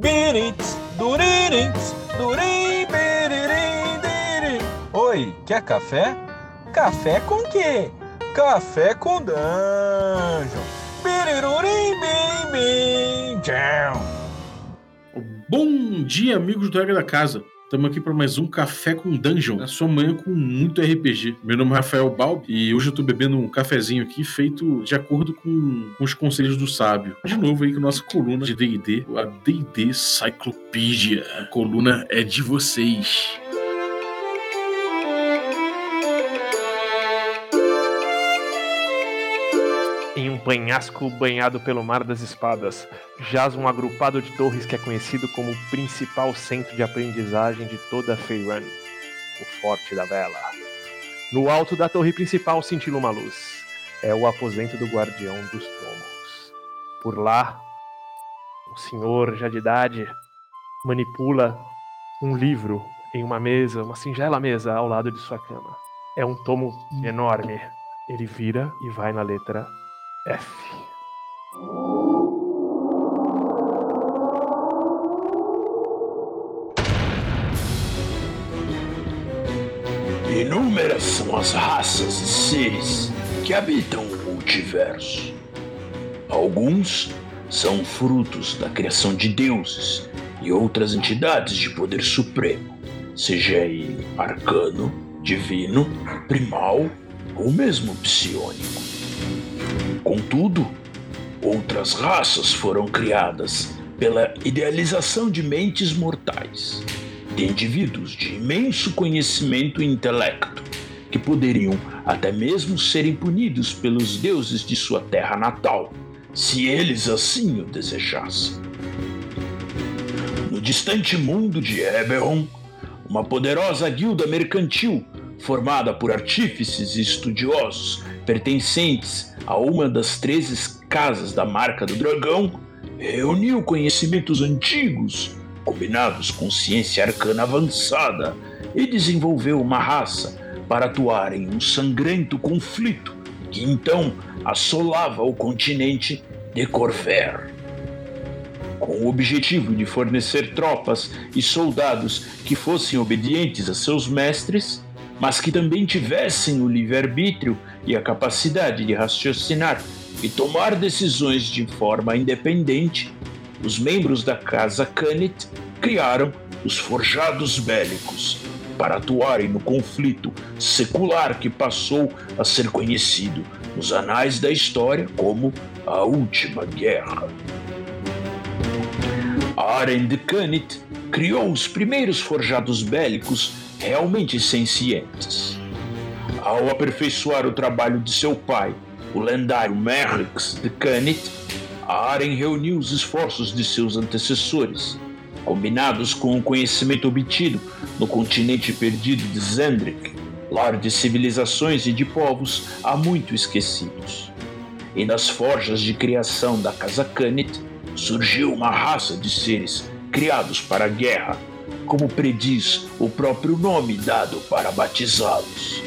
Birits, duririts, durim, biririm, dirim. Oi, quer café? Café com quê? Café com dungeon. Birirurim, bim, bim. Bom dia, amigos do Regra da Casa. Estamos aqui para mais um Café com Dungeon, a sua manhã com muito RPG. Meu nome é Rafael Balbi e hoje eu estou bebendo um cafezinho aqui feito de acordo com, com os conselhos do sábio. De novo aí com nossa coluna de D&D, a D&D Cyclopedia. A coluna é de vocês. Penhasco banhado pelo mar das espadas, jaz um agrupado de torres que é conhecido como o principal centro de aprendizagem de toda Feyrun, o Forte da Vela. No alto da torre principal cintila uma luz. É o aposento do Guardião dos Tomos. Por lá, o senhor, já de idade, manipula um livro em uma mesa, uma singela mesa ao lado de sua cama. É um tomo enorme. Ele vira e vai na letra F. Inúmeras são as raças e seres que habitam o multiverso. Alguns são frutos da criação de deuses e outras entidades de poder supremo, seja ele arcano, divino, primal ou mesmo psionico. Contudo, outras raças foram criadas pela idealização de mentes mortais, de indivíduos de imenso conhecimento e intelecto, que poderiam até mesmo serem punidos pelos deuses de sua terra natal, se eles assim o desejassem. No distante mundo de Eberron, uma poderosa guilda mercantil formada por artífices e estudiosos pertencentes a uma das 13 casas da marca do dragão, reuniu conhecimentos antigos combinados com ciência arcana avançada e desenvolveu uma raça para atuar em um sangrento conflito que então assolava o continente de Corver. Com o objetivo de fornecer tropas e soldados que fossem obedientes a seus mestres, mas que também tivessem o livre-arbítrio e a capacidade de raciocinar e tomar decisões de forma independente, os membros da Casa Canet criaram os Forjados Bélicos para atuarem no conflito secular que passou a ser conhecido nos anais da história como a Última Guerra. Aren de Canet criou os primeiros forjados bélicos realmente sencientes. Ao aperfeiçoar o trabalho de seu pai, o lendário Merrix de Canet, Aren reuniu os esforços de seus antecessores, combinados com o conhecimento obtido no continente perdido de Zendrick, lar de civilizações e de povos há muito esquecidos. E nas forjas de criação da Casa Canet surgiu uma raça de seres criados para a guerra, como prediz o próprio nome dado para batizá-los.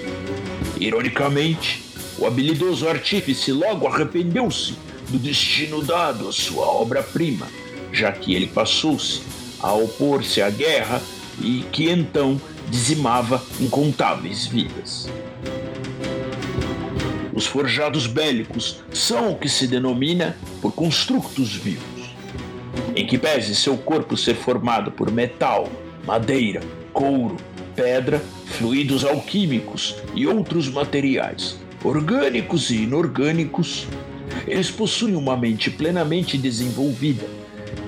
Ironicamente, o habilidoso artífice logo arrependeu-se do destino dado à sua obra-prima, já que ele passou-se a opor-se à guerra e que então dizimava incontáveis vidas. Os forjados bélicos são o que se denomina por constructos vivos em que pese seu corpo ser formado por metal, madeira, couro, pedra, fluidos alquímicos e outros materiais, orgânicos e inorgânicos, eles possuem uma mente plenamente desenvolvida.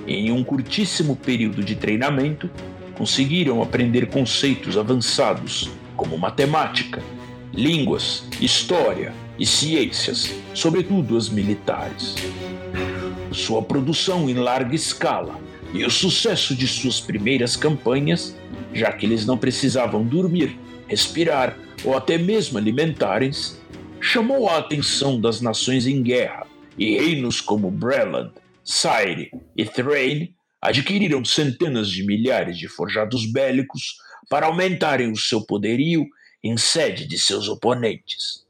Em um curtíssimo período de treinamento, conseguiram aprender conceitos avançados como matemática, línguas, história e ciências, sobretudo as militares sua produção em larga escala e o sucesso de suas primeiras campanhas, já que eles não precisavam dormir, respirar ou até mesmo alimentarem-se, chamou a atenção das nações em guerra e reinos como Breland, Syre e Thrain adquiriram centenas de milhares de forjados bélicos para aumentarem o seu poderio em sede de seus oponentes.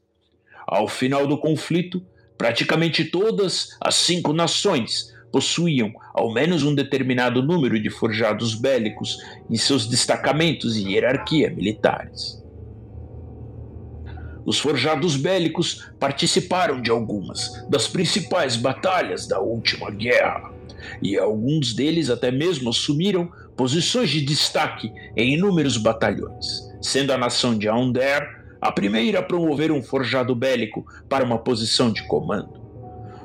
Ao final do conflito, praticamente todas as cinco nações possuíam ao menos um determinado número de forjados bélicos em seus destacamentos e hierarquia militares. Os forjados bélicos participaram de algumas das principais batalhas da última guerra, e alguns deles até mesmo assumiram posições de destaque em inúmeros batalhões, sendo a nação de Aundar a primeira a promover um forjado bélico para uma posição de comando.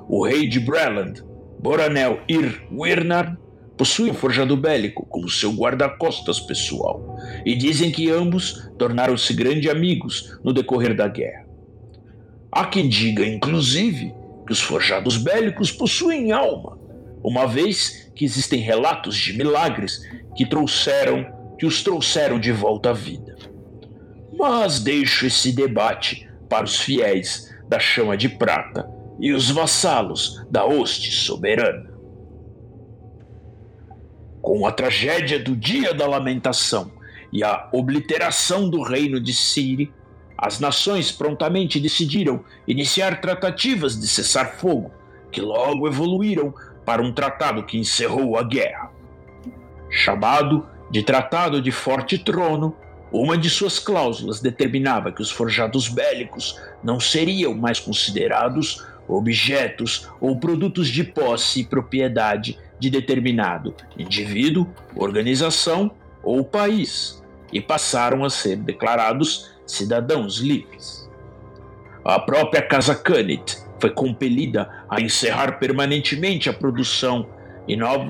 O rei de Breland, Boranel Ir Wirnar, possui um forjado bélico como seu guarda-costas pessoal, e dizem que ambos tornaram-se grandes amigos no decorrer da guerra. Há quem diga, inclusive, que os forjados bélicos possuem alma, uma vez que existem relatos de milagres que trouxeram, que os trouxeram de volta à vida. Mas deixo esse debate para os fiéis da chama de prata e os vassalos da hoste soberana. Com a tragédia do Dia da Lamentação e a obliteração do reino de Siri, as nações prontamente decidiram iniciar tratativas de cessar fogo, que logo evoluíram para um tratado que encerrou a guerra. Chamado de Tratado de Forte Trono, uma de suas cláusulas determinava que os forjados bélicos não seriam mais considerados objetos ou produtos de posse e propriedade de determinado indivíduo, organização ou país, e passaram a ser declarados cidadãos livres. A própria Casa Canit foi compelida a encerrar permanentemente a produção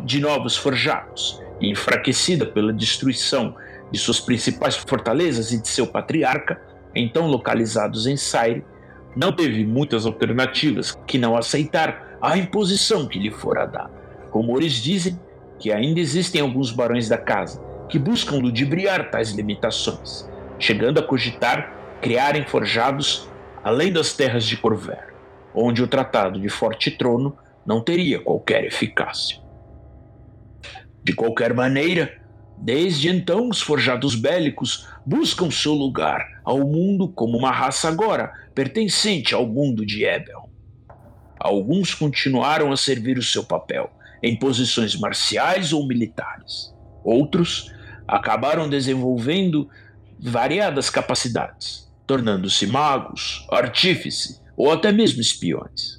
de novos forjados, enfraquecida pela destruição de suas principais fortalezas e de seu patriarca, então localizados em Saire, não teve muitas alternativas que não aceitar a imposição que lhe fora dada. Rumores dizem que ainda existem alguns barões da casa que buscam ludibriar tais limitações, chegando a cogitar criarem forjados além das terras de Corver, onde o Tratado de Forte Trono não teria qualquer eficácia. De qualquer maneira, Desde então, os forjados bélicos buscam seu lugar ao mundo como uma raça agora pertencente ao mundo de Ebel. Alguns continuaram a servir o seu papel em posições marciais ou militares. Outros acabaram desenvolvendo variadas capacidades, tornando-se magos, artífice ou até mesmo espiões.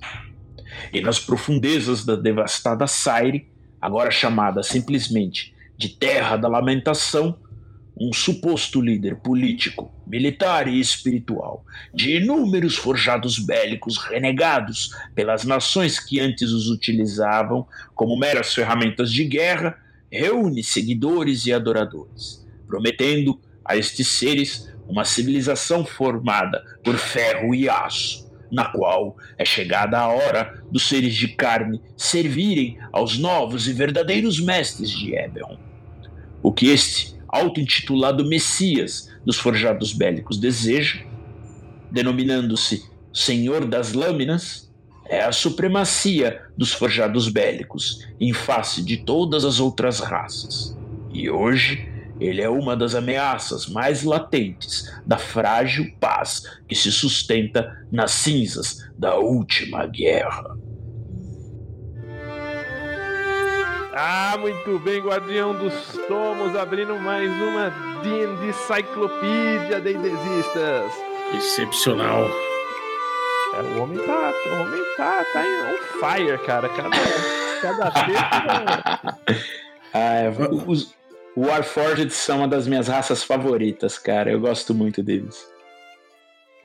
E nas profundezas da devastada Saire, agora chamada simplesmente de Terra da Lamentação, um suposto líder político, militar e espiritual, de inúmeros forjados bélicos renegados pelas nações que antes os utilizavam como meras ferramentas de guerra, reúne seguidores e adoradores, prometendo a estes seres uma civilização formada por ferro e aço, na qual é chegada a hora dos seres de carne servirem aos novos e verdadeiros mestres de Eberron. O que este auto-intitulado Messias dos forjados bélicos deseja, denominando-se Senhor das Lâminas, é a supremacia dos forjados bélicos em face de todas as outras raças. E hoje ele é uma das ameaças mais latentes da frágil paz que se sustenta nas cinzas da última guerra. Ah, muito bem, Guardião dos Tomos, abrindo mais uma D&D Cyclopedia de Indesistas. Excepcional. É, o homem tá, o homem tá, tá on fire, cara. Cada, cada vez... ah, é, os, Warforged são uma das minhas raças favoritas, cara. Eu gosto muito deles.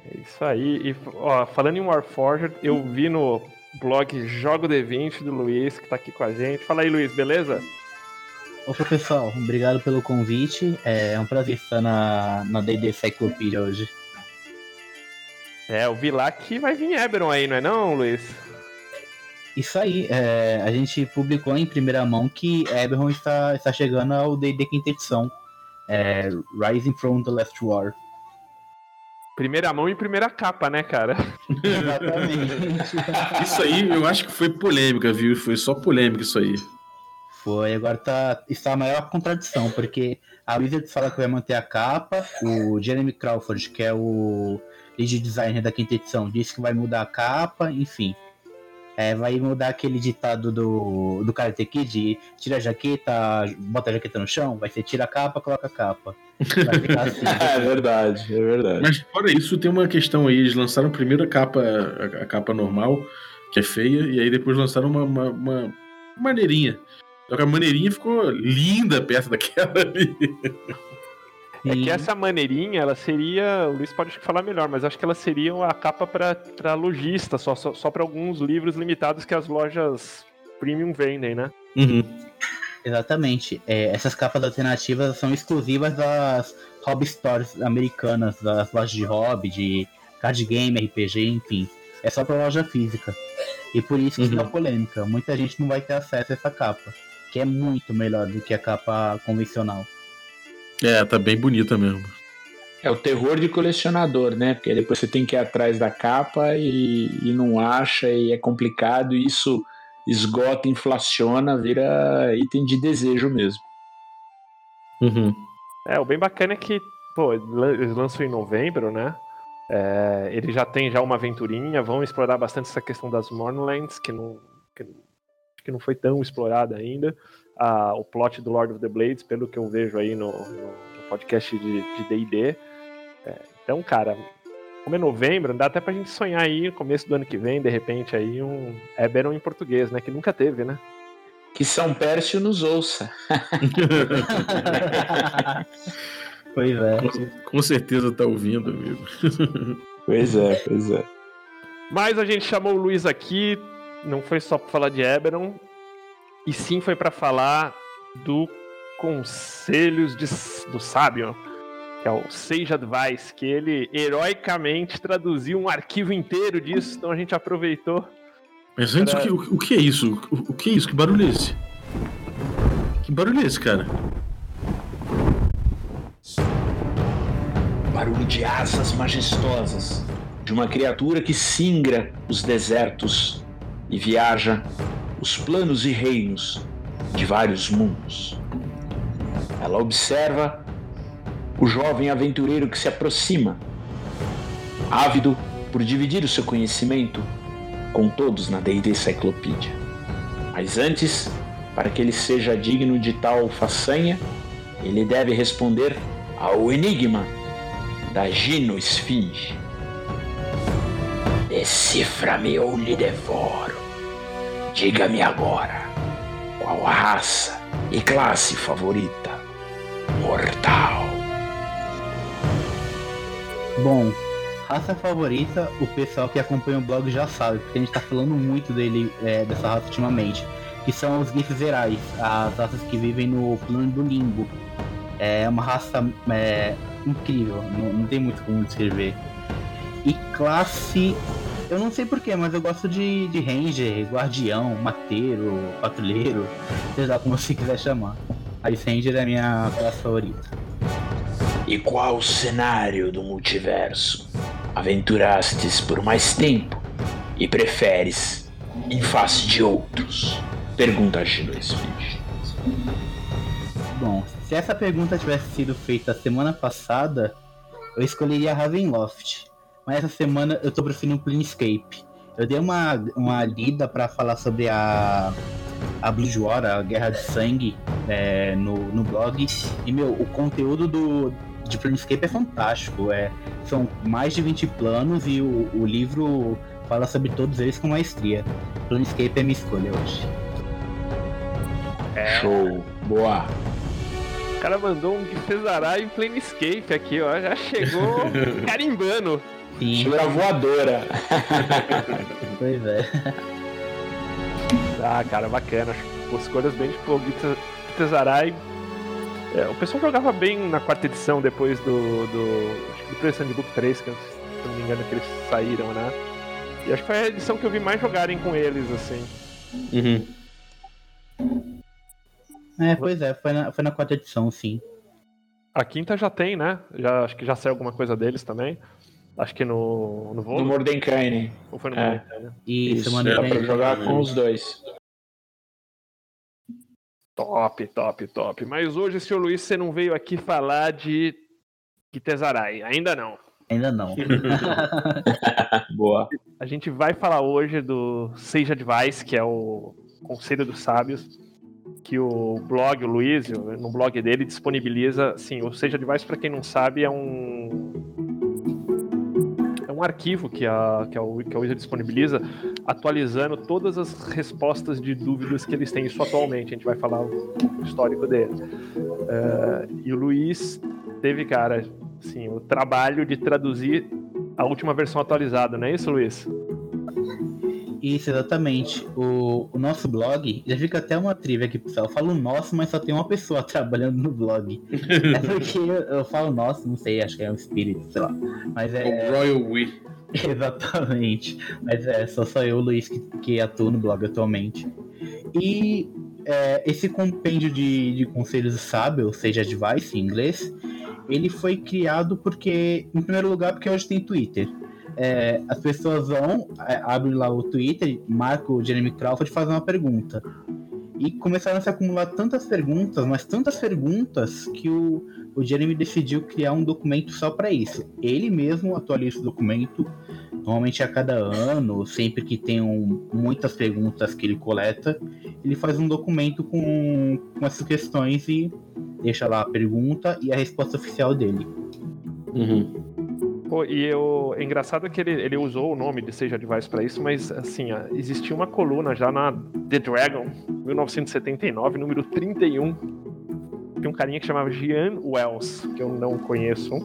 É isso aí. E, ó, falando em Warforged, eu vi no blog Jogo D20 do Luiz, que tá aqui com a gente. Fala aí, Luiz, beleza? Opa, pessoal. Obrigado pelo convite. É um prazer estar na, na D&D Cyclopedia hoje. É, eu vi lá que vai vir Eberon aí, não é não, Luiz? Isso aí, é, a gente publicou em primeira mão que Eberron está, está chegando ao D&D quinta edição, é, Rising from the Last War. Primeira mão e primeira capa, né, cara? Exatamente. isso aí eu acho que foi polêmica, viu? Foi só polêmica isso aí. Foi, agora tá, está a maior contradição, porque a Wizard fala que vai manter a capa, o Jeremy Crawford, que é o lead designer da quinta edição, disse que vai mudar a capa, enfim. É, vai mudar aquele ditado do, do Karate Kid, tira a jaqueta, bota a jaqueta no chão, vai ser tira a capa, coloca a capa. Vai ficar assim. é verdade, é verdade. Mas fora isso, tem uma questão aí. Eles lançaram primeiro a capa, a, a capa normal, que é feia, e aí depois lançaram uma, uma, uma maneirinha. Só que a maneirinha ficou linda perto daquela ali. É que essa maneirinha, ela seria. O Luiz pode falar melhor, mas acho que ela seria a capa para lojista, só, só, só para alguns livros limitados que as lojas premium vendem, né? Uhum. Exatamente. É, essas capas alternativas são exclusivas das hobby stores americanas, das lojas de hobby, de card game, RPG, enfim. É só pra loja física. E por isso que Uhum. dá polêmica. Muita gente não vai ter acesso a essa capa. Que é muito melhor do que a capa convencional. É, tá bem bonita mesmo. É o terror de colecionador, né? Porque depois você tem que ir atrás da capa e, e não acha, e é complicado, e isso esgota, inflaciona, vira item de desejo mesmo. Uhum. É, o bem bacana é que, pô, eles lançam em novembro, né? É, ele já tem já uma aventurinha, vão explorar bastante essa questão das Mornlands, que não, que, que não foi tão explorada ainda. Ah, o plot do Lord of the Blades, pelo que eu vejo aí no, no- no podcast de de D&D. É, então, cara, como é novembro, dá até pra gente sonhar aí, no começo do ano que vem, de repente, aí um Eberron em português, né? Que nunca teve, né? Que São Pércio nos ouça. pois é. Com, com certeza tá ouvindo, amigo. Pois é, pois é. Mas a gente chamou o Luiz aqui, não foi só pra falar de Eberron, e sim foi pra falar do Conselhos de, do Sábio, que é o Sage Advice, que ele heroicamente traduziu um arquivo inteiro disso, então a gente aproveitou. Mas antes, Pra- o, que, o, o que é isso? O, o que é isso? Que barulho é esse? Que barulho é esse, cara? Barulho de asas majestosas de uma criatura que singra os desertos e viaja os planos e reinos de vários mundos. Ela observa o jovem aventureiro que se aproxima, ávido por dividir o seu conhecimento com todos na D&D Cyclopedia. Mas antes, para que ele seja digno de tal façanha, ele deve responder ao enigma da Gino Esfinge. Decifra-me ou lhe devoro. Diga-me agora, qual a raça e classe favorita? Mortal. Bom, raça favorita, o pessoal que acompanha o blog já sabe, porque a gente tá falando muito dele, é, dessa raça ultimamente. Que são os Gifs Zerais, as raças que vivem no plano do limbo. É uma raça é, incrível, não, não tem muito como descrever. E classe, eu não sei porquê, mas eu gosto de, de Ranger, Guardião, Mateiro, Patrulheiro, seja lá como você quiser chamar. A Ranger é a minha classe favorita. E qual cenário do multiverso aventurastes por mais tempo e preferes em face de outros? Pergunta a Gino Esfinge. Bom, se essa pergunta tivesse sido feita semana passada, eu escolheria Ravenloft. Mas essa semana eu tô preferindo Planescape. Eu dei uma, uma lida pra falar sobre a, a Blood War, a Guerra de Sangue, é, no, no blog. E, meu, o conteúdo do, de Planescape é fantástico. É, são mais de 20 planos e o, o livro fala sobre todos eles com maestria. Planescape é minha escolha hoje. Show. Boa. O cara mandou um Gifezarai em Planescape aqui, ó. Já chegou carimbando. Sim, Segura voadora. pois é. Ah, cara, bacana. Pô, escolhas bem tipo Gifezarai. É, o pessoal jogava bem na quarta edição depois do. do acho que do Players Handbook 3, que se não me engano que eles saíram, né? E acho que foi a edição que eu vi mais jogarem com eles, assim. Uhum. É, pois é, foi na, foi na quarta edição, sim. A quinta já tem, né? Já, acho que já saiu alguma coisa deles também. Acho que no. No No. Mordenkainen. Ou foi no É. Mordenkainen, Isso, semana dá pra jogar com os dois. Top, top, top. Mas hoje, senhor Luiz, você não veio aqui falar de Kitezarai. Ainda não. Ainda não. Boa. A gente vai falar hoje do Sage Advice, que é o Conselho dos Sábios, que o blog, o Luiz, no blog dele, disponibiliza. Assim, o Sage Advice, para quem não sabe, é um. Um arquivo que a, que a, que a Wizard disponibiliza, atualizando todas as respostas de dúvidas que eles têm, isso atualmente. A gente vai falar o histórico dele. É, e o Luiz teve, cara, assim, o trabalho de traduzir a última versão atualizada, não é isso, Luiz? Isso, exatamente. O, o nosso blog, já fica até uma trivia aqui, pessoal. Eu falo nosso, mas só tem uma pessoa trabalhando no blog. é porque eu, eu, falo nosso, não sei, acho que é um espírito, sei lá. Mas é. O Royal We. Exatamente. Mas é, só sou eu, Luiz, que, que atuo no blog atualmente. E é, esse compêndio de, de conselhos sábios, seja advice em inglês, ele foi criado porque, em primeiro lugar, porque hoje tem Twitter. É, as pessoas vão, é, abrem lá o Twitter, marcam o Jeremy Crawford e fazem uma pergunta. E começaram a se acumular tantas perguntas, mas tantas perguntas, que o, o Jeremy decidiu criar um documento só para isso. Ele mesmo atualiza o documento, normalmente a cada ano, sempre que tem um, muitas perguntas que ele coleta, ele faz um documento com, com essas questões e deixa lá a pergunta e a resposta oficial dele. Uhum. Pô, e eu, é engraçado que ele, ele usou o nome de Seja Advice para isso, mas assim, existia uma coluna já na The Dragon, 1979, número 31, de um carinha que chamava Gian Wells, que eu não conheço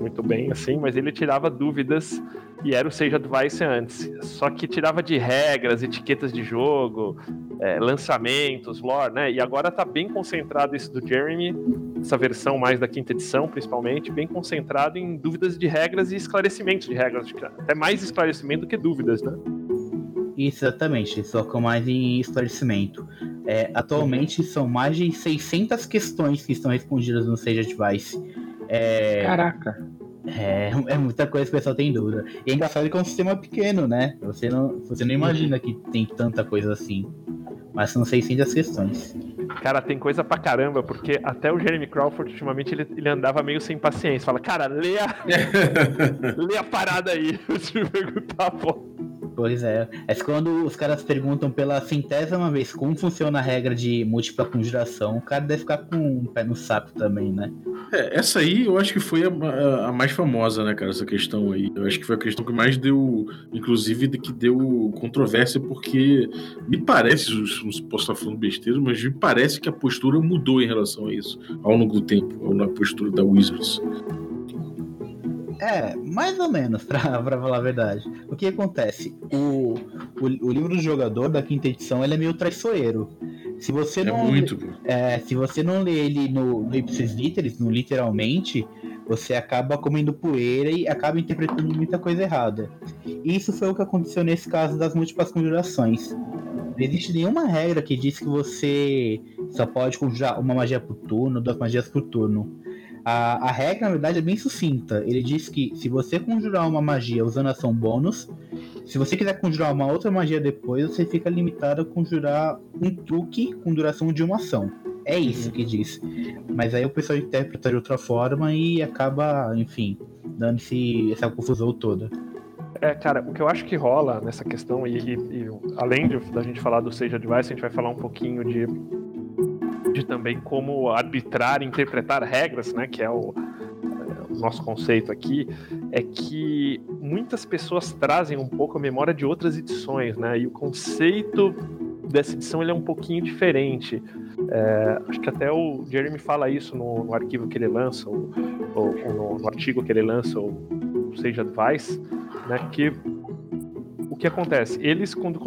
muito bem, assim, mas ele tirava dúvidas e era o Sage Advice antes. Só que tirava de regras, etiquetas de jogo, é, lançamentos, lore, né? E agora tá bem concentrado isso do Jeremy, essa versão mais da quinta edição, principalmente, bem concentrado em dúvidas de regras e esclarecimentos de regras. Até mais esclarecimento do que dúvidas, né? Exatamente, com mais em esclarecimento. É, atualmente são mais de 600 questões que estão respondidas no Sage Advice. É... Caraca! É, é muita coisa que o pessoal tem dúvida. E é engraçado que é um sistema pequeno, né? Você não, você não imagina que tem tanta coisa assim. Mas são 600 questões. Cara, tem coisa pra caramba, porque até o Jeremy Crawford, ultimamente, ele, ele andava meio sem paciência. Fala, cara, lê a, lê a parada aí. Se perguntar, pô. Pois é. É quando os caras perguntam pela centésima vez como funciona a regra de múltipla conjuração, o cara deve ficar com um pé no saco também, né? É, essa aí eu acho que foi a, a, mais famosa, né, cara? Essa questão aí. Eu acho que foi a questão que mais deu, inclusive, que deu controvérsia, porque me parece, não posso estar falando besteira, mas me parece que a postura mudou em relação a isso ao longo do tempo, na postura da Wizards. É, mais ou menos, pra, pra falar a verdade. O que acontece? O, o, o, livro do jogador da quinta edição ele é meio traiçoeiro. Se você é não. muito, é, se você não lê ele no, no ipsis literis, no literalmente, você acaba comendo poeira e acaba interpretando muita coisa errada. E isso foi o que aconteceu nesse caso das múltiplas conjurações. Não existe nenhuma regra que diz que você só pode conjurar uma magia por turno, duas magias por turno. A, a regra, na verdade, é bem sucinta. Ele diz que se você conjurar uma magia usando ação bônus, se você quiser conjurar uma outra magia depois, você fica limitado a conjurar um truque com duração de uma ação. É isso uhum. que diz. Mas aí o pessoal interpreta de outra forma e acaba, enfim, dando -se essa confusão toda. É, cara, o que eu acho que rola nessa questão, e, e, e além de, da gente falar do Sage Advice, a gente vai falar um pouquinho de de também como arbitrar, interpretar regras, né, que é o, o nosso conceito aqui, é que muitas pessoas trazem um pouco a memória de outras edições, né, e o conceito dessa edição ele é um pouquinho diferente. É, acho que até o Jeremy fala isso no, no arquivo que ele lança, ou, ou, ou no, no, artigo que ele lança, o Sage Advice, né, que o que acontece? Eles, quando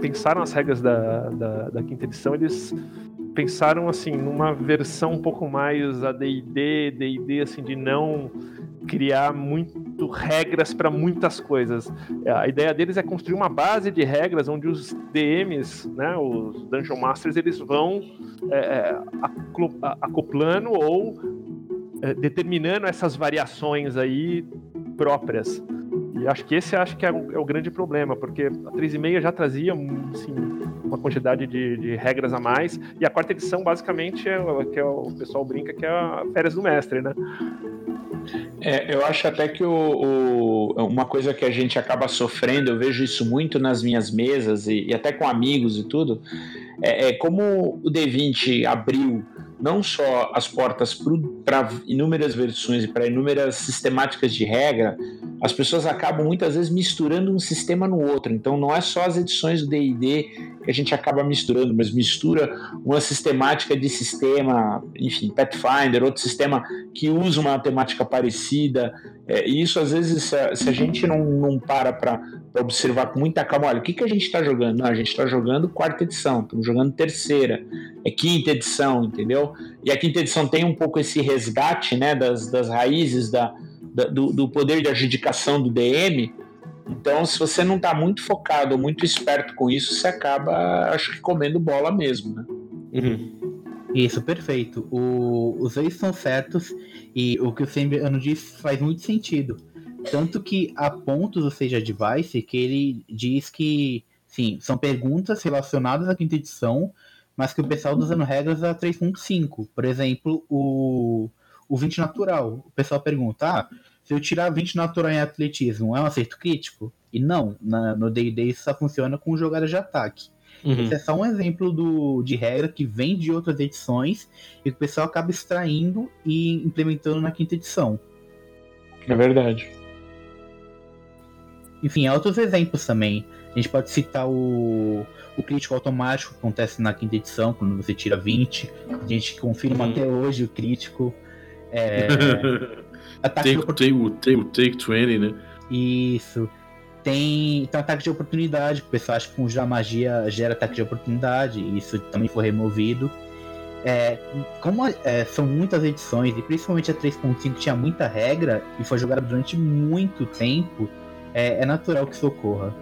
pensaram as regras da, da, da quinta edição, eles pensaram assim numa versão um pouco mais AD&D, D&D assim de não criar muito regras para muitas coisas. A ideia deles é construir uma base de regras onde os DMs, né, os Dungeon Masters, eles vão é, é acoplando ou é, determinando essas variações aí próprias. E acho que esse acho que é o, é o grande problema, porque a 3,5 já trazia assim, uma quantidade de, de, regras a mais, e a quarta edição basicamente é que é o pessoal brinca que é a férias do mestre, né? É, eu acho até que o, o, uma coisa que a gente acaba sofrendo, eu vejo isso muito nas minhas mesas e, e até com amigos e tudo, é, é como o D20 abriu não só as portas para inúmeras versões e para inúmeras sistemáticas de regra, as pessoas acabam muitas vezes misturando um sistema no outro. Então não é só as edições do D&D que a gente acaba misturando, mas mistura uma sistemática de sistema, enfim, Pathfinder, outro sistema que usa uma temática parecida. É, e isso às vezes, se a, se a gente não, não para para observar com muita calma, olha, o que, que a gente está jogando? Não, a gente está jogando quarta edição, estamos jogando terceira, é quinta edição, entendeu? E a quinta edição tem um pouco esse resgate né, das, das raízes da, da do, do poder de adjudicação do DM então, se você não está muito focado, muito esperto com isso, você acaba, acho que, comendo bola mesmo, né? Uhum. Isso, perfeito. O, os dois são certos e o que o Sembriano disse faz muito sentido. Tanto que há pontos, ou seja, device, que ele diz que, sim, são perguntas relacionadas à quinta edição, mas que o pessoal está usando regras a 3.5. Por exemplo, o, o 20 natural. O pessoal pergunta, ah, se eu tirar 20 natural em atletismo, é um acerto crítico? E não, na, no D&D isso só funciona com jogadas de ataque. Uhum. Esse é só um exemplo do, de regra que vem de outras edições e que o pessoal acaba extraindo e implementando na quinta edição. É verdade. Enfim, há outros exemplos também. A gente pode citar o, o crítico automático que acontece na quinta edição, quando você tira 20. A gente confirma uhum. até hoje o crítico. É, Ataque take, take, o, take, o Take 20, né? Isso. Tem, tem ataque de oportunidade, o pessoal acha que com a magia gera ataque de oportunidade, isso também foi removido. É, como é, são muitas edições, e principalmente a 3.5 tinha muita regra e foi jogada durante muito tempo, é, é natural que isso ocorra.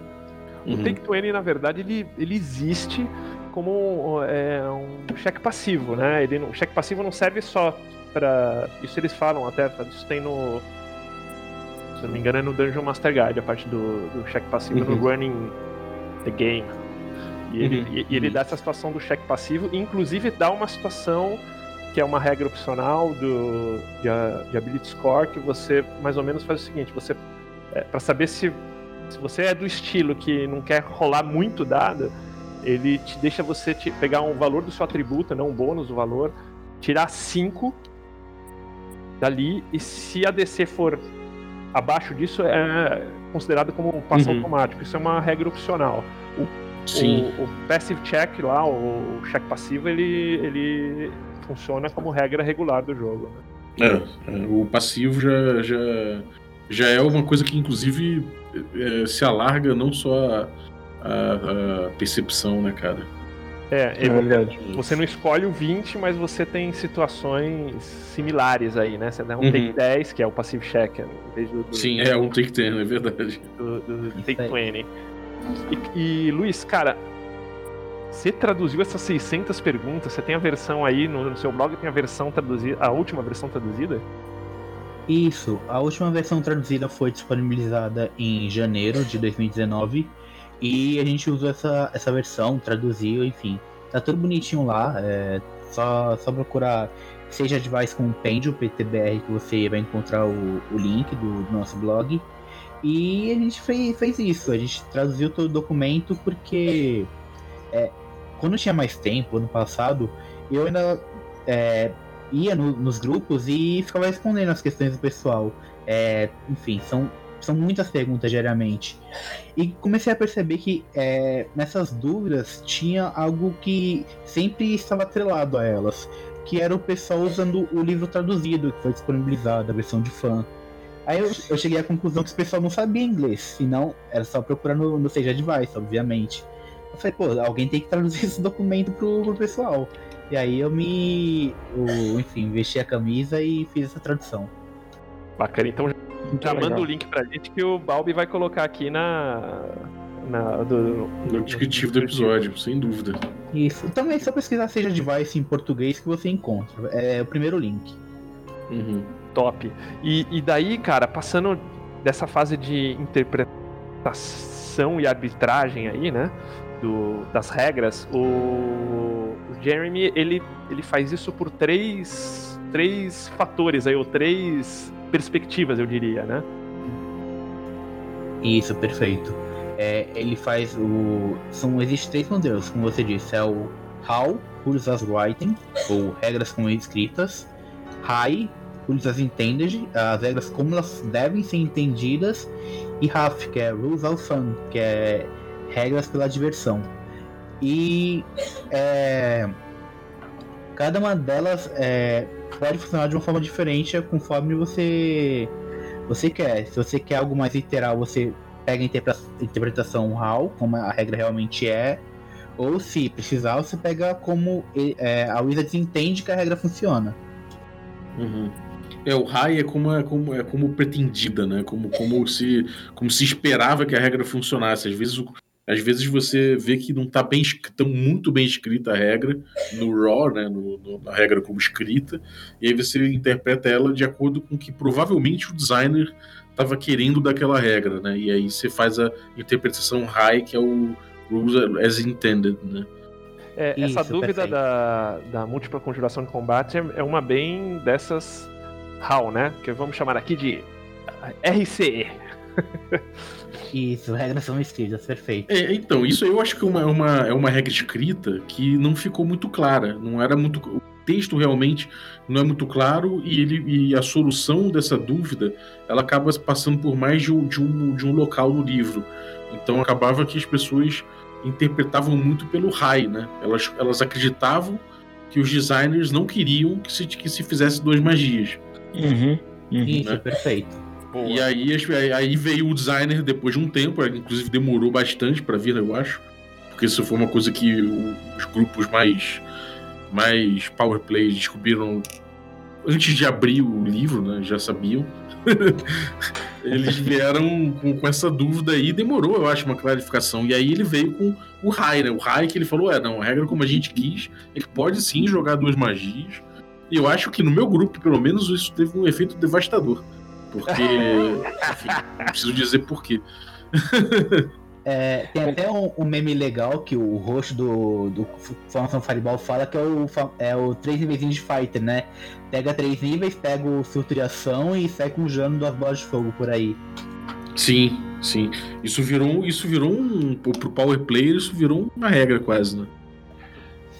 O Take 20, na verdade, ele, ele existe como é, um cheque passivo, né? Ele, o cheque passivo não serve só para Isso eles falam até, isso tem no. Se não me engano, é no Dungeon Master Guide, a parte do, do cheque passivo uhum. no Running the Game. E ele, uhum. e, e ele dá essa situação do cheque passivo, e inclusive dá uma situação que é uma regra opcional do, de, de Ability Score, que você mais ou menos faz o seguinte: você é, para saber se, se você é do estilo que não quer rolar muito dado, ele te deixa você te pegar um valor do seu atributo, não um bônus do valor, tirar 5 dali, e se a DC for abaixo disso, é considerado como um passo uhum. automático. Isso é uma regra opcional. O, Sim. O, o passive check lá, o, o check passivo, ele, ele funciona como regra regular do jogo. Né? É, é, o passivo já, já, já é uma coisa que, inclusive, é, se alarga não só a, a, a percepção, né, cara? É, é verdade. Você não escolhe o 20, mas você tem situações similares aí, né? Você dá um uhum. take 10, que é o passive check, vez do, do Sim, é um take 10, é verdade. Do, do take 20. E, e, Luiz, cara, você traduziu essas 600 perguntas, você tem a versão aí no, no seu blog, tem a versão traduzida, a última versão traduzida? Isso, a última versão traduzida foi disponibilizada em janeiro de 2019 e a gente usou essa, essa versão, traduziu, enfim. Tá tudo bonitinho lá. É só, só procurar seja device compêndio PTBR que você vai encontrar o, o link do, do, nosso blog. E a gente fez, fez isso, a gente traduziu todo o documento porque é, quando tinha mais tempo, ano passado, eu ainda é, ia no, nos grupos e ficava respondendo as questões do pessoal. É, enfim, são são muitas perguntas diariamente. E comecei a perceber que é, nessas dúvidas tinha algo que sempre estava atrelado a elas, que era o pessoal usando o livro traduzido, que foi disponibilizado, a versão de fã. Aí eu, eu cheguei à conclusão que o pessoal não sabia inglês, senão era só procurar no, no Seja Device, obviamente. Eu falei, pô, alguém tem que traduzir esse documento pro, pro pessoal. E aí eu me. Eu, enfim, vesti a camisa e fiz essa tradução. Bacana, então Já manda o link pra gente que o Balbi vai colocar aqui na. na do, no descritivo do episódio, sem dúvida. Isso. Também é só pesquisar seja device em português que você encontra. É o primeiro link. Uhum. Top. E, e daí, cara, passando dessa fase de interpretação e arbitragem aí, né? Do, das regras, o Jeremy ele, ele faz isso por três, três fatores aí, ou três perspectivas, eu diria, né? Isso, perfeito. É, ele faz o. São, existem três modelos, como você disse, é o How, Rules as Writing, ou regras como escritas, High, Rules as Intended, as regras como elas devem ser entendidas, e Half, que é Rules of Fun, que é regras pela diversão. E é, cada uma delas é, pode funcionar de uma forma diferente conforme você você quer. Se você quer algo mais literal, você pega a interpretação how, como a regra realmente é, ou se precisar, você pega como é, a Wizards entende que a regra funciona. Uhum. É, o high é como, é como, é como pretendida, né? Como, como, se, como se esperava que a regra funcionasse. Às vezes, às vezes você vê que não está bem tão muito bem escrita a regra no raw, né? No, no, na regra como escrita, e aí você interpreta ela de acordo com que provavelmente o designer estava querendo daquela regra, né? E aí você faz a interpretação high, que é o rules as intended, né? É, Isso, essa dúvida da, da múltipla conjuração de combate é, é uma bem dessas HAL, né? Que vamos chamar aqui de RCE. Isso, regras são escritas, perfeito. É, então, isso eu acho que é uma, uma, é uma regra escrita que não ficou muito clara. Não era muito. O texto realmente não é muito claro e, ele, e a solução dessa dúvida ela acaba passando por mais de um, de um, de um local no livro. Então acabava que as pessoas interpretavam muito pelo high, né? Elas, elas acreditavam que os designers não queriam que se, que se fizesse duas magias. Uhum, uhum. Isso, né? perfeito. E aí, aí veio o designer depois de um tempo, inclusive demorou bastante para vir, eu acho. Porque isso foi uma coisa que os grupos mais, mais power play descobriram antes de abrir o livro, né? Já sabiam. Eles vieram com, com, essa dúvida aí, demorou, eu acho, uma clarificação. E aí ele veio com o Rai, né? O Rai que ele falou: é, não, a regra como a gente quis, ele pode sim jogar duas magias. E eu acho que no meu grupo, pelo menos, isso teve um efeito devastador. Porque. enfim, não preciso dizer por quê. É, tem até um, um, meme legal que o rosto do, do Phantom Fireball fala que é o, é o três níveis de fighter, né? Pega três níveis, pega o filtro de ação e sai conjurando duas bolas de fogo por aí. Sim, sim. Isso virou, isso virou um. Pro power player, isso virou uma regra quase, né?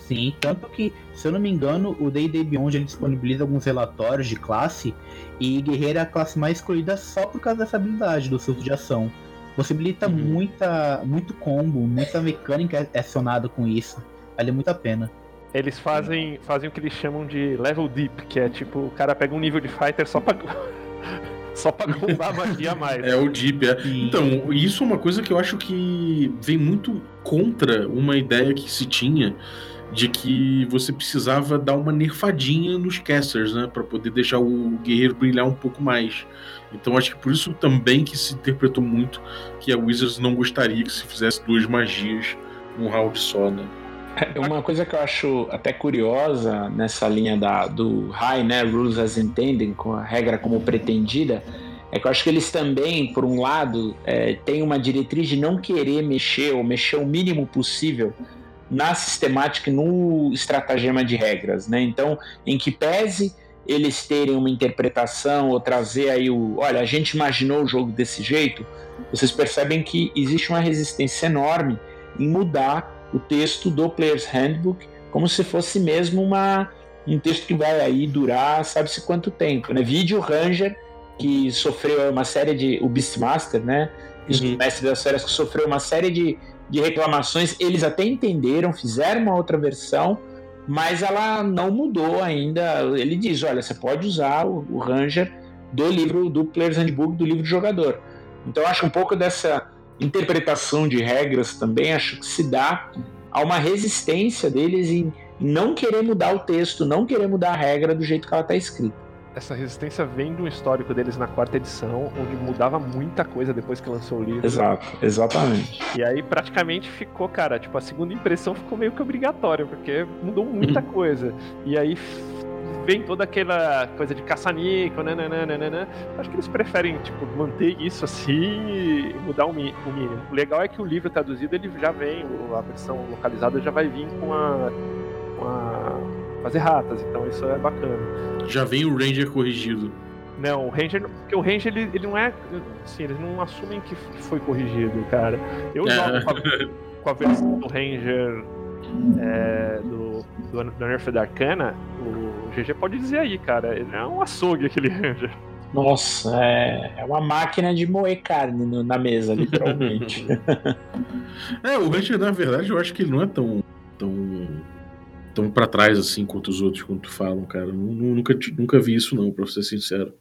Sim, tanto que, se eu não me engano, o D&D Beyond ele disponibiliza alguns relatórios de classe e guerreiro é a classe mais escolhida só por causa dessa habilidade do filtro de ação. Possibilita uhum. muita, muito combo, muita mecânica acionada com isso. Vale muito a pena. Eles fazem, fazem o que eles chamam de level deep, que é tipo, o cara pega um nível de fighter só pra. só pra comprar magia a mais. É o deep, é. Então, isso é uma coisa que eu acho que vem muito contra uma ideia que se tinha de que você precisava dar uma nerfadinha nos casters, né, para poder deixar o guerreiro brilhar um pouco mais. Então acho que por isso também que se interpretou muito que a Wizards não gostaria que se fizesse duas magias num round só, né? É uma coisa que eu acho até curiosa nessa linha da, do High, né, Rules as Intended, com a regra como pretendida, é que eu acho que eles também, por um lado, é, têm uma diretriz de não querer mexer ou mexer o mínimo possível na sistemática e no estratagema de regras, né? Então, em que pese eles terem uma interpretação ou trazer aí o, olha, a gente imaginou o jogo desse jeito, vocês percebem que existe uma resistência enorme em mudar o texto do Player's Handbook como se fosse mesmo uma, um texto que vai aí durar sabe-se quanto tempo, né? Vídeo Ranger, que sofreu uma série de... o Beastmaster, né? Uhum. O mestre das férias que sofreu uma série de, de reclamações, eles até entenderam, fizeram uma outra versão, mas ela não mudou ainda. Ele diz: olha, você pode usar o, o Ranger do livro do Player's Handbook, do livro de jogador. Então, acho um pouco dessa interpretação de regras também, acho que se dá a uma resistência deles em não querer mudar o texto, não querer mudar a regra do jeito que ela está escrita essa resistência vem do histórico deles na quarta edição, onde mudava muita coisa depois que lançou o livro. Exato, exatamente. E aí praticamente ficou, cara, tipo, a segunda impressão ficou meio que obrigatória, porque mudou muita uhum. coisa. E aí vem toda aquela coisa de caça-níquel, né, né, né, né, Acho que eles preferem, tipo, manter isso assim e mudar o, mínimo. O legal é que o livro traduzido, ele já vem, a versão localizada já vai vir com a, com a fazer ratas, então isso é bacana. Já vem o Ranger corrigido. Não, o Ranger. Porque o Ranger ele, ele não é. Assim, eles não assumem que foi corrigido, cara. Eu É. jogo com a, com a versão do Ranger é, do, do, do Nerf da Arcana. O GG pode dizer aí, cara. Ele é um açougue aquele Ranger. Nossa, é, é uma máquina de moer carne no- na mesa, literalmente. É, o Ranger, na verdade, eu acho que ele não é tão. tão. Tão pra trás assim quanto os outros, quanto falam, cara. Nu- nu- Nunca, nunca vi isso, não, pra ser sincero.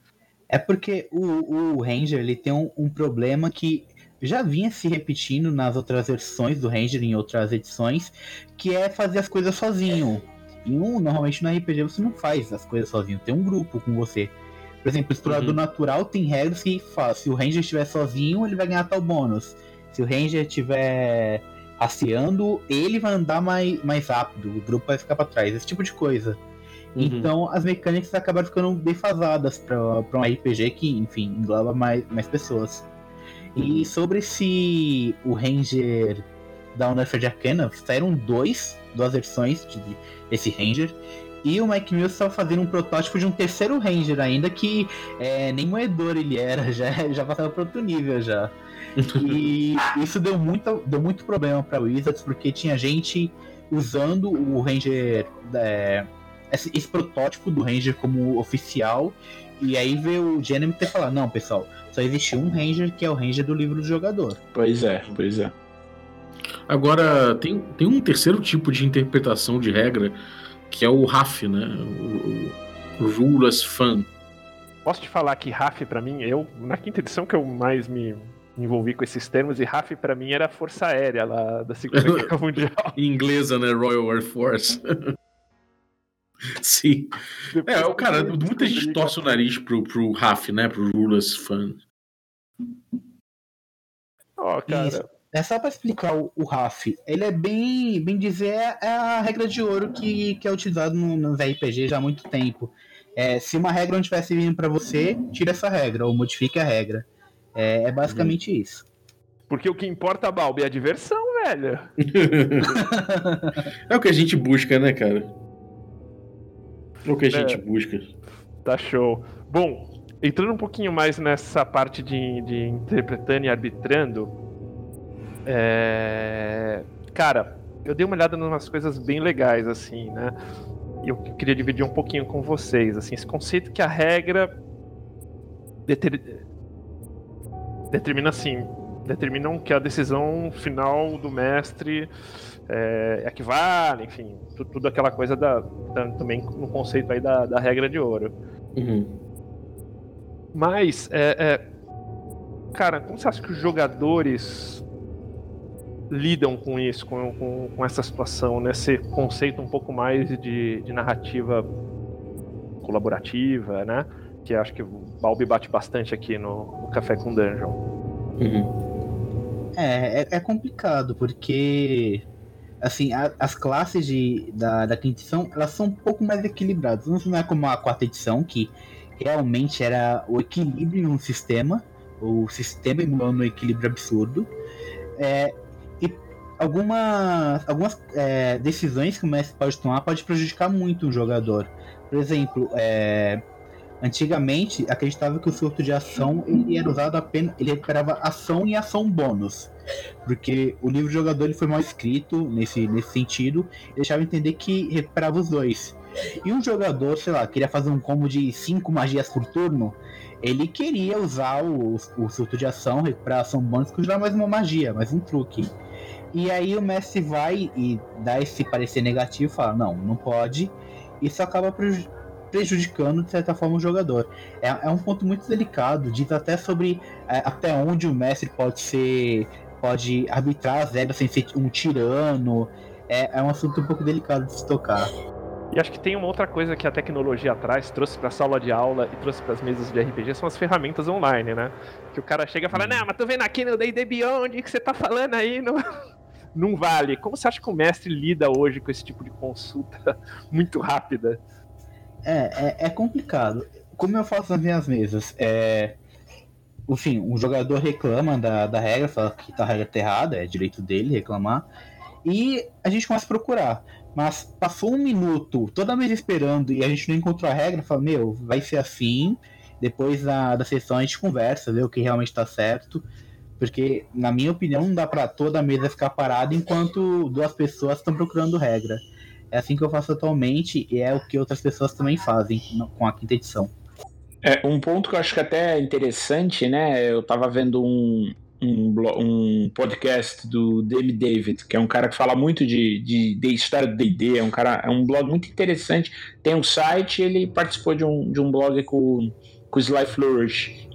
É porque o, o Ranger ele tem um, um problema que já vinha se repetindo nas outras versões do Ranger em outras edições, que é fazer as coisas sozinho. E um, normalmente no RPG você não faz as coisas sozinho, tem um grupo com você. Por exemplo, o explorador Uhum. natural tem regras que fala, se o Ranger estiver sozinho, ele vai ganhar tal bônus. Se o Ranger estiver rasteando, ele vai andar mais, mais rápido, o grupo vai ficar pra trás, esse tipo de coisa. Uhum. Então as mecânicas acabaram ficando defasadas para um RPG que, enfim, engloba mais, mais pessoas. E sobre esse o Ranger da Universidade Arcana, saíram dois, duas versões de, desse Ranger. E o Mike Mills estava fazendo um protótipo de um terceiro Ranger ainda que é, nem moedor ele era, já, já passava para outro nível já. E isso deu muito, deu muito problema para Wizards, porque tinha gente usando o Ranger é, esse, esse protótipo do Ranger como oficial. E aí veio o Jeremy ter falar, não, pessoal, só existe um Ranger que é o Ranger do livro do jogador. pois é, pois é. Agora, tem, tem um terceiro tipo de interpretação de regra, que é o RAF, né? O, o Fan. Posso te falar que RAF pra mim, eu, na quinta edição que eu mais me envolvi com esses termos, e RAF pra mim era a Força Aérea lá da Segunda Guerra Mundial. Em inglesa, né? Royal Air Force. Sim. É, o cara, muita gente torce o nariz pro, pro RAF, né? Pro Ruleless Fan. Ó, cara, Isso. É só pra explicar o, o RAF. Ele é bem, bem dizer, é é a regra de ouro que, que é utilizado no, nos RPG já há muito tempo. É, se uma regra não estivesse vindo pra você, tira essa regra, ou modifique a regra. É, é basicamente isso. porque o que importa, Balbi, é a diversão, velho. É o que a gente busca, né, cara? É o que a gente É. busca. Tá show. Bom, entrando um pouquinho mais nessa parte de, de interpretando e arbitrando, é... cara, eu dei uma olhada em umas coisas bem legais, assim, né? E eu queria dividir um pouquinho com vocês, assim, esse conceito que a regra deter- determina assim, determinam que a decisão final do mestre é, é a que vale, enfim, tu- tudo aquela coisa da, da- também no conceito aí da, da regra de ouro. Uhum. Mas, é, é, cara, como você acha que os jogadores lidam com isso, com, com, com essa situação, nesse conceito um pouco mais de, de narrativa colaborativa, né? Que acho que o Balbi bate bastante aqui no, no Café com Dungeon. Uhum. É, é, é complicado, porque assim, a- as classes de, da, da quinta edição, elas são um pouco mais equilibradas. Não é como a quarta edição, que realmente era o equilíbrio em um sistema, o sistema emulando um equilíbrio absurdo. É, e algumas, algumas é, decisões que o mestre pode tomar pode prejudicar muito o jogador. Por exemplo, é, antigamente acreditava que o surto de ação ele era usado apenas. ele recuperava ação e ação bônus. Porque o livro do jogador ele foi mal escrito nesse, nesse sentido, deixava entender que recuperava os dois. E um jogador, sei lá, queria fazer um combo de cinco magias por turno, ele queria usar o, o surto de ação, recuperar ação bônus, que usar mais uma magia, mais um truque. E aí o mestre vai e dá esse parecer negativo fala, não, não pode. Isso acaba preju- prejudicando, de certa forma, o jogador. É, é um ponto muito delicado, diz até sobre é, até onde o mestre pode ser. pode arbitrar as regras sem ser um tirano. É, é um assunto um pouco delicado de se tocar. E acho que tem uma outra coisa que a tecnologia traz, trouxe pra sala de aula e trouxe pras mesas de RPG, são as ferramentas online, né? Que o cara chega e fala, não, mas tô vendo aqui no D&D Beyond que você tá falando aí, não... não vale. Como você acha que o mestre lida hoje com esse tipo de consulta muito rápida? É, é, é complicado. Como eu faço nas minhas mesas? É. Enfim, um jogador reclama da, da regra, fala que tá a regra tá errada, é direito dele reclamar. E a gente começa a procurar. Mas passou um minuto, toda vez esperando, e a gente não encontrou a regra, fala, meu, vai ser assim. depois da, da sessão a gente conversa, vê o que realmente está certo. Porque, na minha opinião, não dá para toda mesa ficar parada enquanto duas pessoas estão procurando regra. É assim que eu faço atualmente e é o que outras pessoas também fazem com a quinta edição. É, um ponto que eu acho que até é interessante, né? Eu tava vendo um, um, um podcast do David David, que é um cara que fala muito de, de, de história do D&D, é um cara, é um blog muito interessante, tem um site, ele participou de um, de um blog com, com o Sly Flourish,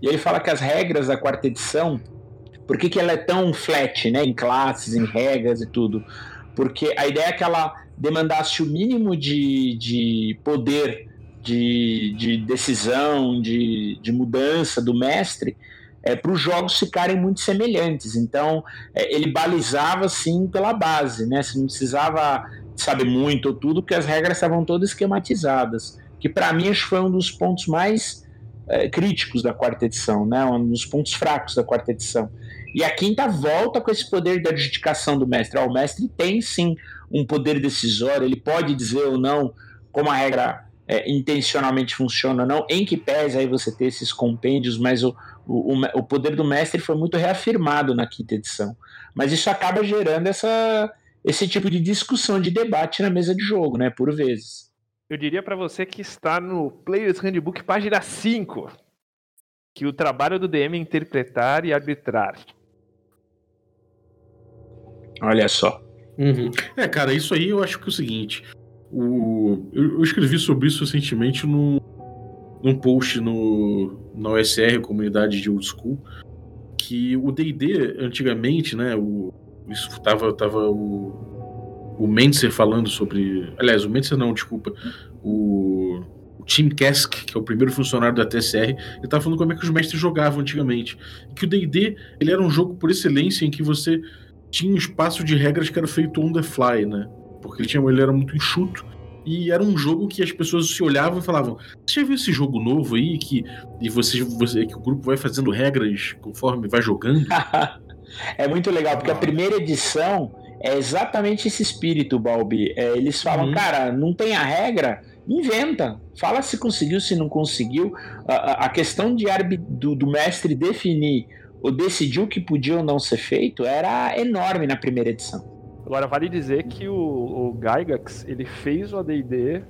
e ele fala que as regras da quarta edição, por que, que ela é tão flat, né, em classes, em regras e tudo? Porque a ideia é que ela demandasse o mínimo de, de poder de, de decisão, de, de mudança do mestre, é, para os jogos ficarem muito semelhantes. Então, é, ele balizava sim pela base, né? Você não precisava saber muito ou tudo, porque as regras estavam todas esquematizadas. Que para mim acho que foi um dos pontos mais é, críticos da quarta edição, né? Um dos pontos fracos da quarta edição. E a quinta volta com esse poder da adjudicação do mestre. Ah, o mestre tem sim um poder decisório, ele pode dizer ou não como a regra é, intencionalmente funciona ou não, em que pese aí você ter esses compêndios, mas o, o, o poder do mestre foi muito reafirmado na quinta edição. Mas isso acaba gerando essa, esse tipo de discussão, de debate na mesa de jogo, né, por vezes. Eu diria para você que está no Players Handbook, página 5, que o trabalho do DM é interpretar e arbitrar. Olha só. Uhum. É, cara, isso aí eu acho que é o seguinte. O, eu, escrevi sobre isso recentemente no, num post no, na OSR, comunidade de old school, que o D&D antigamente, né, o, isso tava, tava o, o Mentzer falando sobre, aliás, o Mentzer não, desculpa, o, o Tim Kask, que é o primeiro funcionário da TSR, ele tava falando como é que os mestres jogavam antigamente, que o D&D, ele era um jogo por excelência em que você tinha um espaço de regras que era feito on the fly, né, porque ele, tinha, ele era muito enxuto, e era um jogo que as pessoas se olhavam e falavam: Você já viu esse jogo novo aí que, e você, você, que o grupo vai fazendo regras conforme vai jogando? é muito legal, porque a primeira edição é exatamente esse espírito, Balbi. É, eles falam, uhum. cara, não tem a regra, inventa. Fala se conseguiu, se não conseguiu. A, a questão de do, do mestre definir o que podia ou não ser feito era enorme na primeira edição. Agora, vale dizer que o, o Gygax, ele fez o AD&D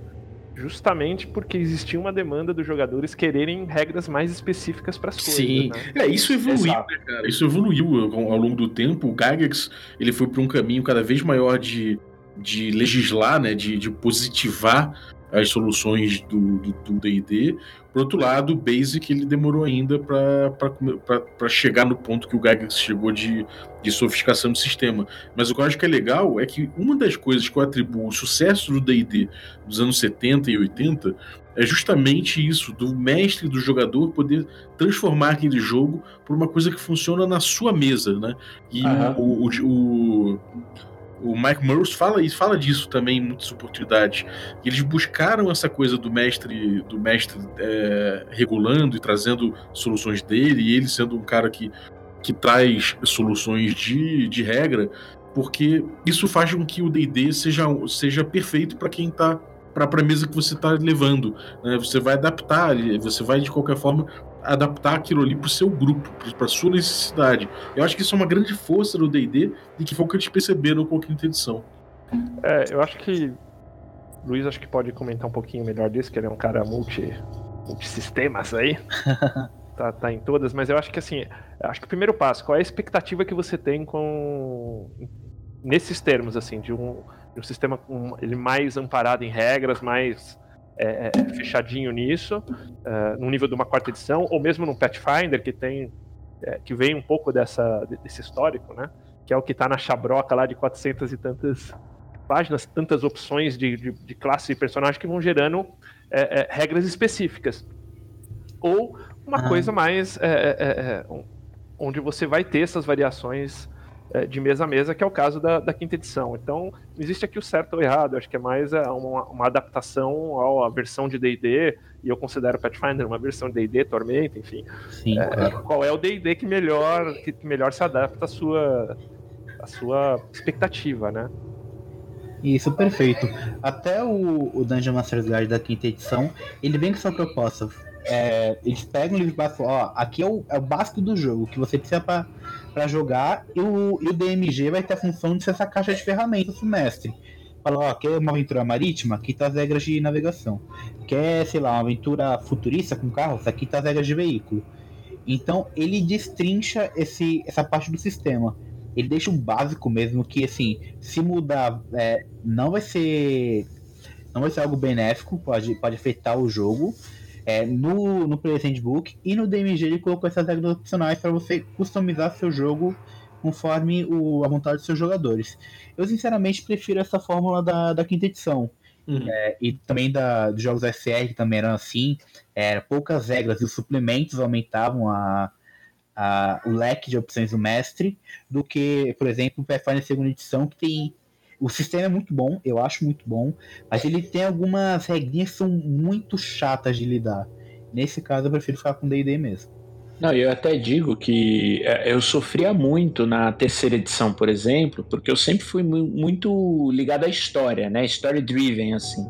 justamente porque existia uma demanda dos jogadores quererem regras mais específicas para as coisas. Sim, né? é, isso evoluiu, né, cara? Isso evoluiu ao, ao, longo do tempo. O Gygax, ele foi para um caminho cada vez maior de, de legislar, né, de, de positivar as soluções do D&D. Por outro lado, o Basic ele demorou ainda para chegar no ponto que o Gygax chegou de, de sofisticação do sistema. Mas o que eu acho que é legal é que uma das coisas que eu atribuo o sucesso do D&D dos anos 70 e 80 é justamente isso, do mestre do jogador poder transformar aquele jogo por uma coisa que funciona na sua mesa, né? E uhum. o, o, o o Mike Murrows fala isso, fala disso também em muitas oportunidades. Eles buscaram essa coisa do mestre, do mestre é, regulando e trazendo soluções dele, e ele sendo um cara que, que traz soluções de, de regra, porque isso faz com que o D&D seja, seja perfeito para quem está para a mesa que você está levando. Né? Você vai adaptar, você vai de qualquer forma adaptar aquilo ali para o seu grupo, para sua necessidade. Eu acho que isso é uma grande força do D&D e que foi o que eles perceberam com a quinta edição. É, eu acho que Luiz acho que pode comentar um pouquinho melhor disso, que ele é um cara multi multisistemas aí. tá, tá em todas, mas eu acho que assim, acho que o primeiro passo, qual é a expectativa que você tem com nesses termos assim, de um, de um sistema um, ele mais amparado em regras, mais é, é, fechadinho nisso, uh, no nível de uma quarta edição, ou mesmo no Pathfinder, que tem é, que vem um pouco dessa, desse histórico, né? Que é o que está na chabroca lá de 400 e tantas páginas, tantas opções de, de, de classe e personagem que vão gerando é, é, regras específicas. Ou uma ah. coisa mais é, onde você vai ter essas variações é, de mesa a mesa, que é o caso da, da, quinta edição. Então, não existe aqui o certo ou errado, acho que é mais é, uma, uma adaptação à versão de D&D, e eu considero Pathfinder uma versão de D&D, Tormenta, enfim. Sim, é, claro. Qual é o D&D que melhor, que melhor se adapta à sua, à sua expectativa, né? Isso, perfeito. Até o, o Dungeon Master's Guide da quinta edição, ele vem com essa proposta. é, eles pegam o livro básico, ó, aqui é o, é o básico do jogo, que você precisa pra, pra jogar, e o, e o DMG vai ter a função de ser essa caixa de ferramentas mestre. Fala, ó, quer uma aventura marítima? Aqui tá as regras de navegação. Quer, sei lá, uma aventura futurista com carros? Aqui tá as regras de veículo. Então ele destrincha esse, essa parte do sistema. Ele deixa o básico mesmo, que assim, se mudar, é, não vai ser. Não vai ser algo benéfico, pode, pode afetar o jogo. É, no, no Player's Handbook e no DMG ele colocou essas regras opcionais para você customizar seu jogo conforme o, a vontade dos seus jogadores. Eu sinceramente prefiro essa fórmula da, da quinta edição. Uhum. É, e também da, dos jogos SR que também eram assim, era poucas regras e os suplementos aumentavam a, a, o leque de opções do mestre do que, por exemplo, o Pathfinder segunda edição que tem o sistema é muito bom, eu acho muito bom, mas ele tem algumas regrinhas que são muito chatas de lidar. Nesse caso, eu prefiro ficar com D&D mesmo. Não, eu até digo que é, eu sofria muito na terceira edição, por exemplo, porque eu sempre fui muito ligado à história, né? Story driven, assim.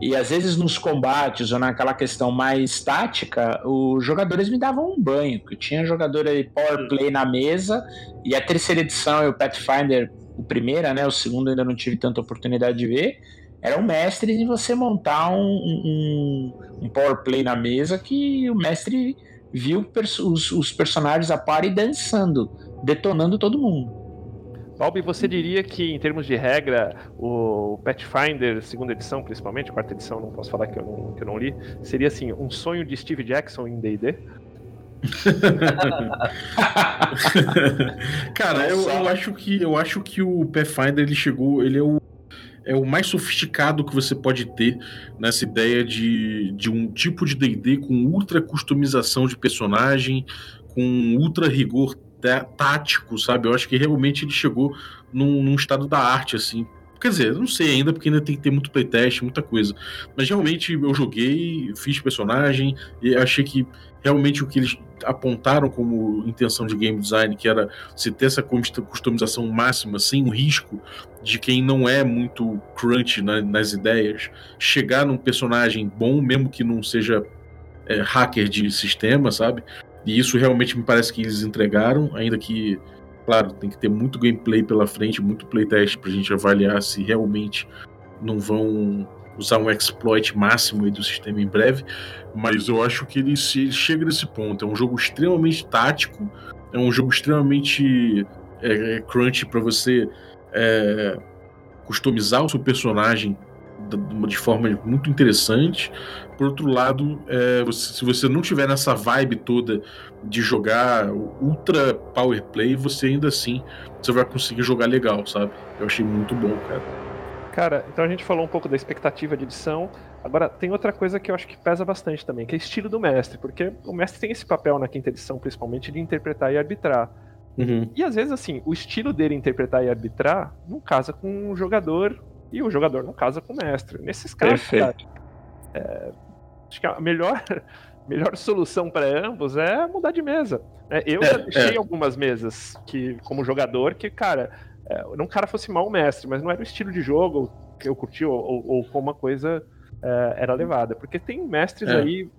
E às vezes nos combates ou naquela questão mais tática, os jogadores me davam um banho. Eu tinha jogador aí power play na mesa, e a terceira edição e o Pathfinder, o primeira, né? O segundo ainda não tive tanta oportunidade de ver. Eram mestres em você montar um, um, um power play na mesa que o mestre viu os, os personagens a par e dançando, detonando todo mundo. Balbi, você diria que, em termos de regra, o Pathfinder, segunda edição, principalmente, quarta edição, não posso falar que eu não, que eu não li, seria assim, um sonho de Steve Jackson em DD? Cara, eu, eu, acho que eu acho que o Pathfinder ele chegou, ele é o é o mais sofisticado que você pode ter nessa ideia de, de um tipo de D&D com ultra customização de personagem, com ultra rigor tático, sabe? Eu acho que realmente ele chegou num, num estado da arte, assim. Quer dizer, não sei ainda, porque ainda tem que ter muito playtest, muita coisa. Mas realmente eu joguei, fiz personagem, e achei que realmente o que eles apontaram como intenção de game design, que era se ter essa customização máxima, sem o risco de quem não é muito crunch na, nas ideias, chegar num personagem bom, mesmo que não seja é, hacker de sistema, sabe? E isso realmente me parece que eles entregaram, ainda que, claro, tem que ter muito gameplay pela frente, muito playtest pra gente avaliar se realmente não vão usar um exploit máximo do sistema em breve, mas eu acho que ele, ele chega nesse ponto. É um jogo extremamente tático, é um jogo extremamente é, é crunch para você é, customizar o seu personagem de forma muito interessante. Por outro lado, é, você, se você não tiver nessa vibe toda de jogar ultra power play, você ainda assim você vai conseguir jogar legal, sabe? Eu achei muito bom, cara. Cara, então a gente falou um pouco da expectativa de edição. Agora, tem outra coisa que eu acho que pesa bastante também, que é o estilo do mestre, porque o mestre tem esse papel na quinta edição, principalmente, de interpretar e arbitrar. Uhum. E às vezes, assim, o estilo dele interpretar e arbitrar não casa com o jogador e o jogador não casa com o mestre. Nesses casos, cara, é, acho que a melhor, melhor solução para ambos é mudar de mesa. É, eu é, já deixei é. algumas mesas que, como jogador, que, cara, é, não o cara fosse mal mestre, mas não era o estilo de jogo que eu curti ou, ou, ou como a coisa é, era levada. Porque tem mestres é. aí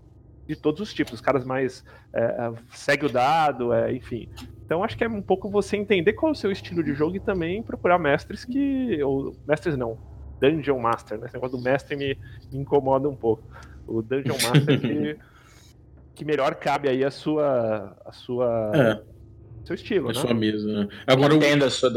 de todos os tipos, os caras mais é, é, segue o dado, é, enfim. Então acho que é um pouco você entender qual é o seu estilo de jogo e também procurar mestres que. Ou mestres não, Dungeon Master, né? Esse negócio do mestre me, me incomoda um pouco. O Dungeon Master que, que melhor cabe aí a sua. a sua. É. Seu estilo, a né? sua mesa, né? Agora Entenda a sua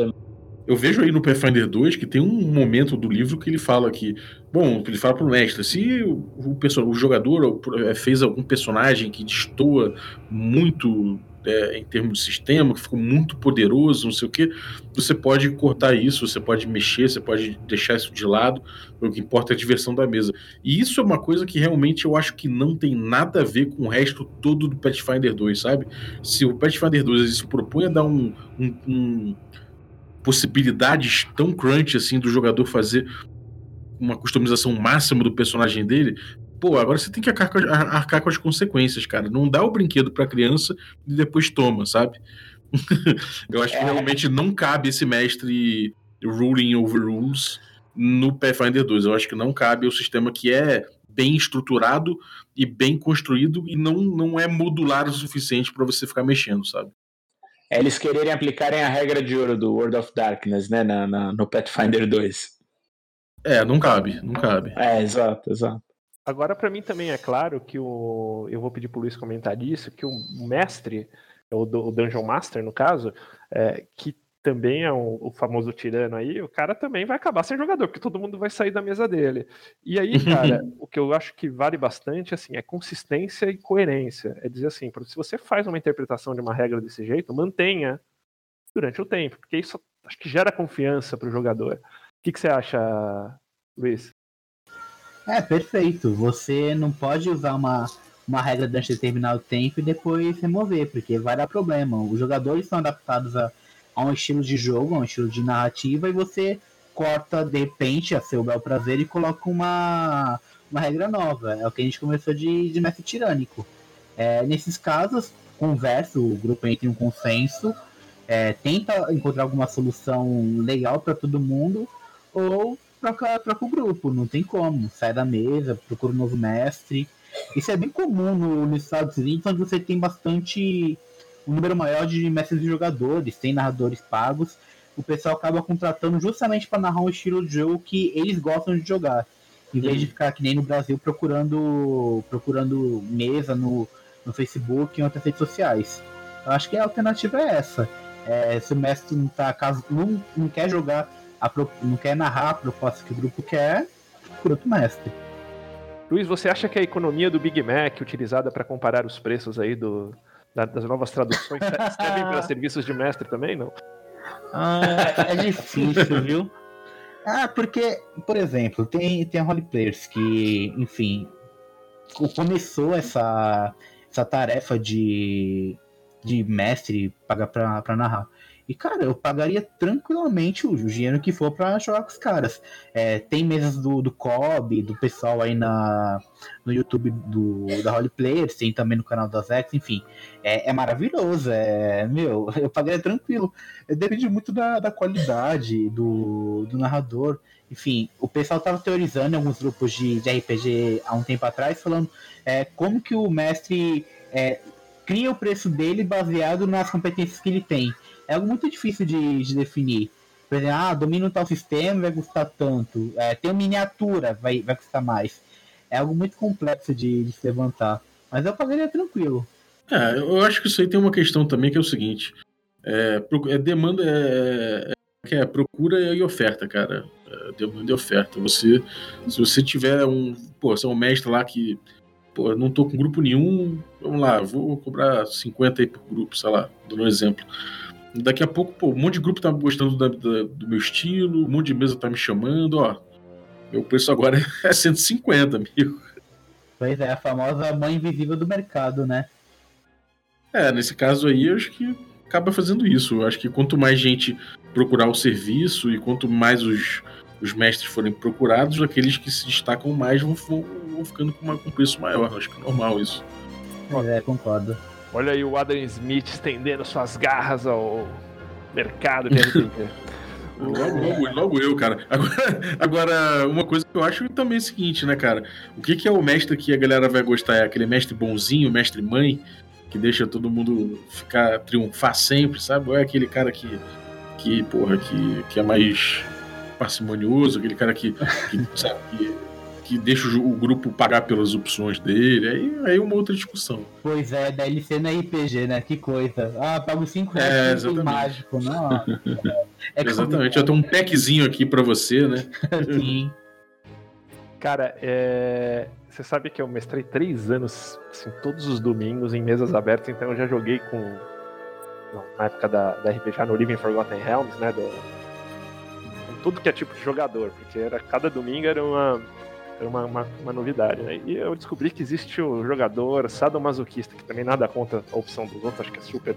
eu vejo aí no Pathfinder 2 que tem um momento do livro que ele fala que, bom, ele fala pro mestre, se o, o, o jogador é, fez algum personagem que destoa muito é, em termos de sistema, que ficou muito poderoso, não sei o que, você pode cortar isso, você pode mexer, você pode deixar isso de lado, o que importa é a diversão da mesa. E isso é uma coisa que realmente eu acho que não tem nada a ver com o resto todo do Pathfinder 2, sabe? Se o Pathfinder 2 se propõe a dar um, um, um possibilidades tão crunch assim do jogador fazer uma customização máxima do personagem dele, pô, agora você tem que arcar, arcar com as consequências, cara. Não dá o brinquedo pra criança e depois toma, sabe? Eu acho que é. realmente não cabe esse mestre ruling over rules no Pathfinder 2. Eu acho que não cabe o sistema que é bem estruturado e bem construído e não, não é modular o suficiente para você ficar mexendo, sabe? É eles quererem aplicarem a regra de ouro do World of Darkness, né, na, na no Pathfinder 2. É, não cabe, não cabe. É, exato, exato. Agora, para mim também é claro que o. Eu vou pedir pro Luiz comentar disso, que o mestre, o, o Dungeon Master, no caso, é, que também é um, o famoso tirano aí, o cara também vai acabar sem jogador, porque todo mundo vai sair da mesa dele. E aí, cara, o que eu acho que vale bastante assim, é consistência e coerência. É dizer assim, se você faz uma interpretação de uma regra desse jeito, mantenha durante o tempo, porque isso acho que gera confiança para o jogador. O que, que você acha, Luiz? É, perfeito. Você não pode usar uma, uma regra durante determinado tempo e depois remover, porque vai dar problema. Os jogadores são adaptados a, a um estilo de jogo, a um estilo de narrativa, e você corta de repente a seu bel prazer e coloca uma, uma regra nova. É o que a gente começou de, de mestre tirânico. É, nesses casos, conversa, o grupo entra em um consenso, é, tenta encontrar alguma solução legal para todo mundo, ou troca, troca o grupo, não tem como. Sai da mesa, procura um novo mestre. Isso é bem comum no, nos Estados Unidos, onde você tem bastante. um número maior de mestres e jogadores, tem narradores pagos. O pessoal acaba contratando justamente para narrar um estilo de jogo que eles gostam de jogar. Em vez de ficar que nem no Brasil procurando procurando mesa no, no Facebook e em outras redes sociais. Eu acho que a alternativa é essa. É, se o mestre não, tá, caso, não, não quer jogar a, não quer narrar a proposta que o grupo quer, por outro mestre. Luiz, você acha que a economia do Big Mac utilizada para comparar os preços aí do, das novas traduções servem para serviços de mestre também, não? Ah, é difícil, viu? Ah, porque, por exemplo, tem, tem a Holy Players que, enfim, começou essa, essa tarefa de, de mestre pagar para narrar. E, cara, eu pagaria tranquilamente o, dinheiro que for para jogar com os caras. É, tem mesas do, do Cobb, do pessoal aí na, no YouTube do, da Holy Players, tem também no canal da Zex, enfim. É, é maravilhoso, é, meu, eu pagaria tranquilo. Depende muito da, da qualidade do, do narrador. Enfim, o pessoal tava teorizando em alguns grupos de, de RPG há um tempo atrás, falando é, como que o mestre é, cria o preço dele baseado nas competências que ele tem é algo muito difícil de, de definir. Por exemplo, ah, domina tal sistema, vai custar tanto. É, tem uma miniatura, vai, vai custar mais. É algo muito complexo de, de se levantar. Mas eu pagaria tranquilo. É, eu acho que isso aí tem uma questão também que é o seguinte: é, é demanda é, é, é, procura e oferta, cara. É, demanda e oferta. Você, se você tiver um, pô, você é um mestre lá que, pô, não tô com grupo nenhum, vamos lá, vou cobrar 50 aí por grupo, sei lá, dando um exemplo. Daqui a pouco, pô, um monte de grupo tá gostando da, da, do meu estilo, um monte de mesa tá me chamando, ó. Meu preço agora é 150, amigo. Pois é, a famosa mãe invisível do mercado, né? É, nesse caso aí, eu acho que acaba fazendo isso. Eu acho que quanto mais gente procurar o serviço e quanto mais os, os mestres forem procurados, aqueles que se destacam mais vão, vão, vão ficando com, uma, com um preço maior. Eu acho que é normal isso. Pois é, concordo. Olha aí o Adam Smith estendendo suas garras ao mercado de RPG. Logo, logo, logo, eu, cara. Agora, agora, uma coisa que eu acho também é o seguinte, né, cara? O que, que é o mestre que a galera vai gostar? É aquele mestre bonzinho, mestre mãe, que deixa todo mundo ficar triunfar sempre, sabe? Ou é aquele cara que, que porra, que, que é mais parcimonioso, aquele cara que, que sabe, que que deixa o, grupo pagar pelas opções dele. Aí, aí é uma outra discussão. Pois é, DLC na RPG, né? Que coisa. Ah, pago 5 reais é, mágico, não. É exatamente, eu tenho um packzinho aqui para você, né? Sim. Cara, é... você sabe que eu mestrei três anos, assim, todos os domingos em mesas abertas, então eu já joguei com. Na época da, da RPG no Living Forgotten Realms, né? Do... Com tudo que é tipo de jogador, porque era cada domingo era uma, era uma, uma, uma, novidade, né? E eu descobri que existe o jogador sadomasoquista, que também nada contra a opção dos outros, acho que é super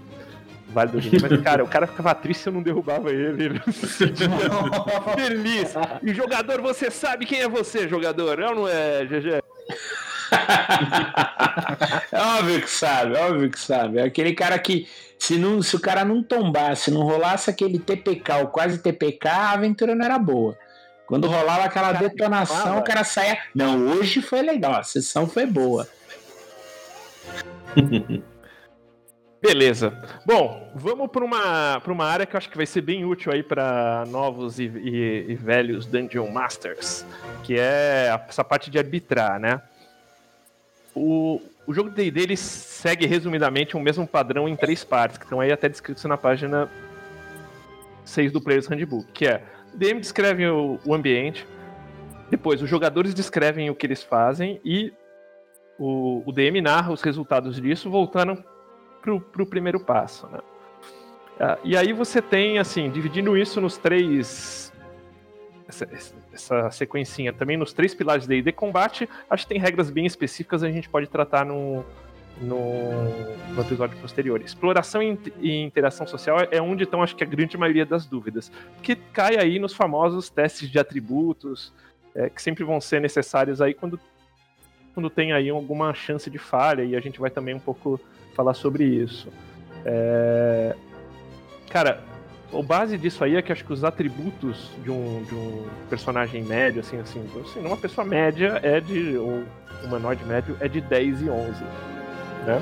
válido hoje Mas, cara, o cara ficava triste se eu não derrubava ele. Ele feliz. E jogador, você sabe quem é você, jogador? É ou não é, GG? é óbvio que sabe, óbvio que sabe. É aquele cara que, se, não, se o cara não tombasse, não rolasse aquele TPK ou quase TPK, a aventura não era boa. Quando rolava aquela Cara, detonação, o cara saia. Não, hoje foi legal, a sessão foi boa. Beleza. Bom, vamos para uma, pra uma área que eu acho que vai ser bem útil aí para novos e, e- e velhos Dungeon Masters, que é essa parte de arbitrar, né? O, o jogo de D&D ele segue resumidamente o mesmo padrão em três partes, que estão aí até descritos na página 6 do Player's Handbook, que é DM descreve o, o ambiente, depois os jogadores descrevem o que eles fazem e o, o DM narra os resultados disso, voltando pro, pro primeiro passo, né? Ah, e aí você tem, assim, dividindo isso nos três. Essa, essa sequencinha também nos três pilares de D&D combate, acho que tem regras bem específicas a gente pode tratar no, no, no episódio posterior. Exploração e int- interação social é onde estão, acho que a grande maioria das dúvidas, que cai aí nos famosos testes de atributos, é, que sempre vão ser necessários aí quando, quando tem aí alguma chance de falha, e a gente vai também um pouco falar sobre isso. É, Cara, o base disso aí é que acho que os atributos de um, de um personagem médio, assim, assim, assim, uma pessoa média é de. ou humanoide médio é de 10 e 11. Né?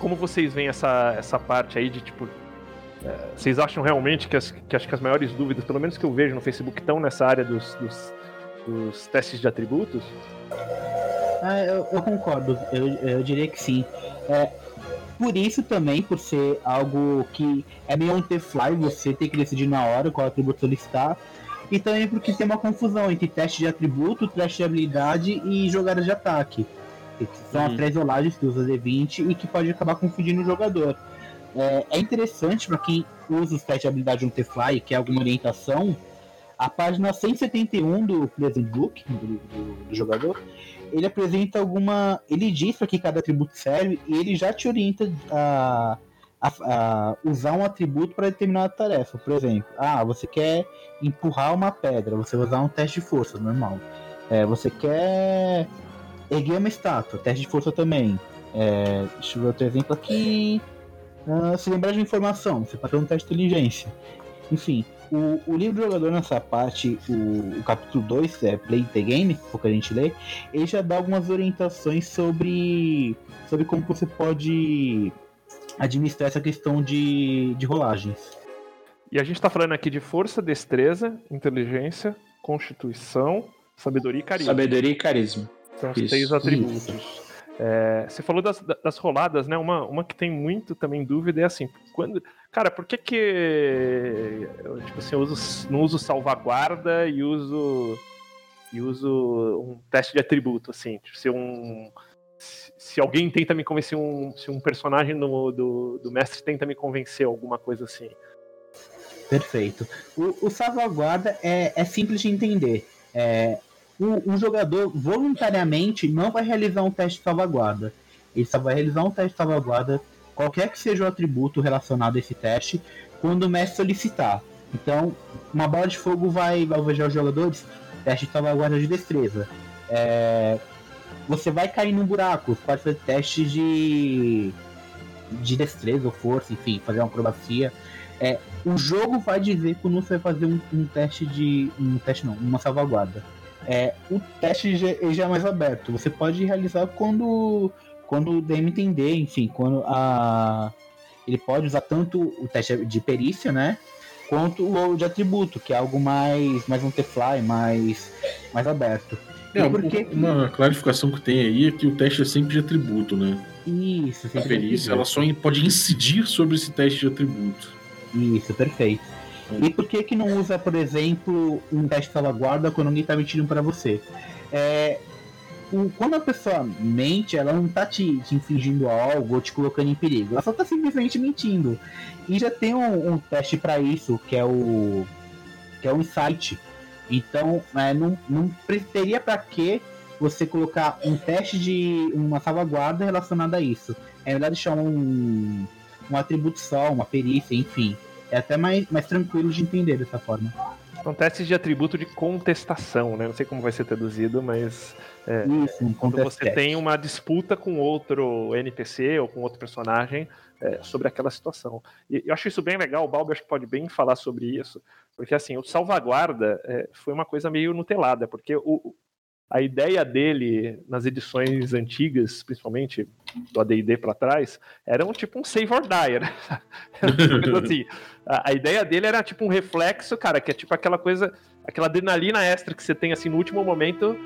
Como vocês veem essa, essa parte aí de tipo. é, vocês acham realmente que, as, que acho que as maiores dúvidas, pelo menos que eu vejo no Facebook, estão nessa área dos, dos, dos testes de atributos? Ah, eu, eu concordo, eu, eu diria que sim. É, por isso também, por ser algo que é meio the fly, você tem que decidir na hora qual atributo solicitar. E também porque tem uma confusão entre teste de atributo, teste de habilidade e jogadas de ataque. Que São as Uhum. três rolagens que usa D20 e que pode acabar confundindo o jogador. É, é interessante para quem usa os testes de habilidade on the fly, que é alguma orientação, a página 171 do Present Book, do, do- do jogador, ele apresenta alguma. Ele diz para que cada atributo serve e ele já te orienta a, a- a usar um atributo para determinada tarefa. Por exemplo, ah, você quer empurrar uma pedra, você vai usar um teste de força, normal. É, você quer erguer uma estátua, teste de força também. É, deixa eu ver outro exemplo aqui. Ah, se lembrar de informação, você ter um teste de inteligência. Enfim, o, o livro do jogador nessa parte, o, o capítulo 2, é Play the Game, o que a gente lê, ele já dá algumas orientações sobre, sobre como você pode administrar essa questão de, de rolagens. E a gente tá falando aqui de força, destreza, inteligência, constituição, sabedoria e carisma. Sabedoria e carisma. São os Isso, três atributos. É, você falou das, das roladas, né? Uma, uma que tem muito também dúvida é assim, quando. Cara, por que que eu, tipo assim, eu uso, não uso salvaguarda e uso. E uso um teste de atributo, assim. Tipo, se um. Se alguém tenta me convencer, um, se um personagem do, do, do mestre tenta me convencer, alguma coisa assim. Perfeito. O, o salvaguarda é, é simples de entender. É, o, um jogador voluntariamente não vai realizar um teste de salvaguarda. Ele só vai realizar um teste de salvaguarda, qualquer que seja o atributo relacionado a esse teste, quando o mestre solicitar. Então, uma bola de fogo vai, vai alvejar os jogadores, teste de salvaguarda de destreza. É, você vai cair num buraco, pode fazer testes de, de destreza ou força, enfim, fazer uma acrobacia. É, o jogo vai dizer quando você vai fazer um, um teste de. Um teste não, uma salvaguarda. É, o teste já, já é mais aberto. Você pode realizar quando, quando o DM entender, enfim, quando a. Ele pode usar tanto o teste de perícia, né? Quanto o de atributo, que é algo mais, mais the fly, mais, mais aberto. É, E por que- uma clarificação que tem aí é que o teste é sempre de atributo, né? Isso, A sempre perícia, atributo. ela só pode incidir sobre esse teste de atributo. Isso, perfeito. E por que que não usa, por exemplo, um teste de salvaguarda quando alguém tá mentindo pra você? É, o- quando a pessoa mente, ela não tá te, te algo ou te colocando em perigo. Ela só tá simplesmente mentindo. E já tem um, um teste pra isso, que é o que é o insight. Então, é, não, não teria pra que você colocar um teste de uma salvaguarda relacionada a isso. É melhor deixar um, um atributo só, uma perícia, enfim. É até mais, mais tranquilo de entender dessa forma. São testes de atributo de contestação, né? Não sei como vai ser traduzido, mas Isso, um quando você test. tem uma disputa com outro NPC ou com outro personagem é, sobre aquela situação. E eu acho isso bem legal, o Balbi acho que pode bem falar sobre isso, Porque assim, o salvaguarda é, foi uma coisa meio nutelada, porque o, a ideia dele nas edições antigas, principalmente do AD&D para trás, era um tipo um save or die, né? assim, a, a, ideia dele era tipo um reflexo, cara, que é tipo aquela coisa, aquela adrenalina extra que você tem assim no último momento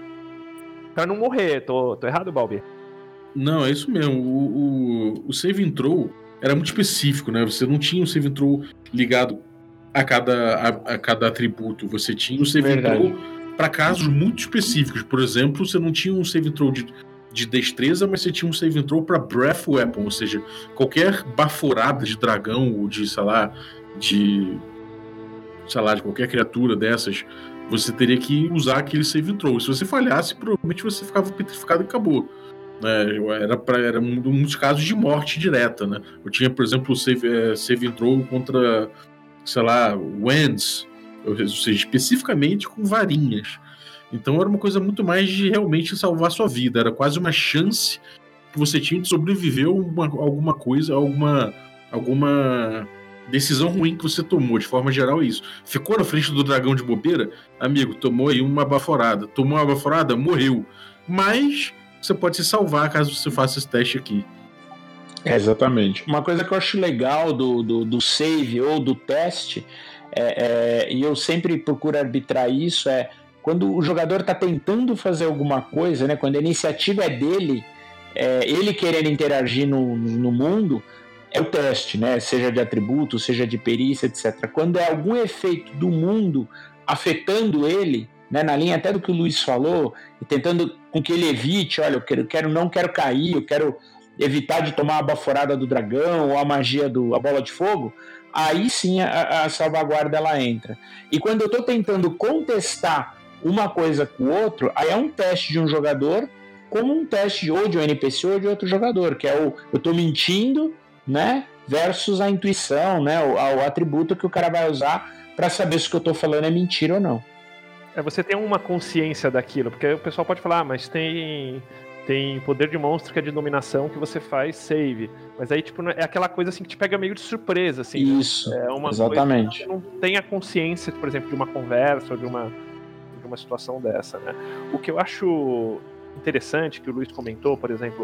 para não morrer. Tô, tô errado, Balbi? Não, é isso mesmo. O, o, o save intro era muito específico, né? Você não tinha um save intro ligado a cada, a, a cada atributo. Você tinha um save intro para casos muito específicos. Por exemplo, você não tinha um save throw de, de destreza, mas você tinha um save throw para breath weapon, ou seja, qualquer baforada de dragão ou de, sei lá, de sei lá, de qualquer criatura dessas, você teria que usar aquele save throw. Se você falhasse, provavelmente você ficava petrificado e acabou. É, era, pra, era um dos casos de morte direta, né? Eu tinha, por exemplo, save, é, save throw contra, sei lá, Wands, ou seja, especificamente com varinhas. Então era uma coisa muito mais de realmente salvar sua vida, era quase uma chance que você tinha de sobreviver a uma, alguma coisa, alguma, alguma decisão ruim que você tomou, de forma geral é isso. Ficou na frente do dragão de bobeira, amigo, tomou aí uma baforada. Tomou uma baforada, morreu. Mas você pode se salvar caso você faça esse teste aqui. É, exatamente. Uma coisa que eu acho legal do, do, do save ou do teste é, é, e eu sempre procuro arbitrar isso, é quando o jogador está tentando fazer alguma coisa, né, quando a iniciativa é dele, é, ele querendo interagir no, no mundo, é o teste, né, seja de atributo, seja de perícia, etc. Quando é algum efeito do mundo afetando ele, né, na linha até do que o Luiz falou, e tentando com que ele evite, olha, eu quero, quero não quero cair, eu quero evitar de tomar a baforada do dragão ou a magia do a bola de fogo, aí sim a, a salvaguarda ela entra. E quando eu estou tentando contestar uma coisa com o outro, aí é um teste de um jogador como um teste ou de um NPC ou de outro jogador, que é o eu estou mentindo, né, versus a intuição, né, o, o atributo que o cara vai usar para saber se o que eu estou falando é mentira ou não. É, você tem uma consciência daquilo, porque o pessoal pode falar, ah, mas tem tem poder de monstro que é de dominação que você faz save. Mas aí, tipo, é aquela coisa assim que te pega meio de surpresa, assim. Né? Isso. Né? É uma exatamente. Coisa que você não tem a consciência, por exemplo, de uma conversa ou de uma, de uma situação dessa, né? O que eu acho interessante que o Luiz comentou, por exemplo,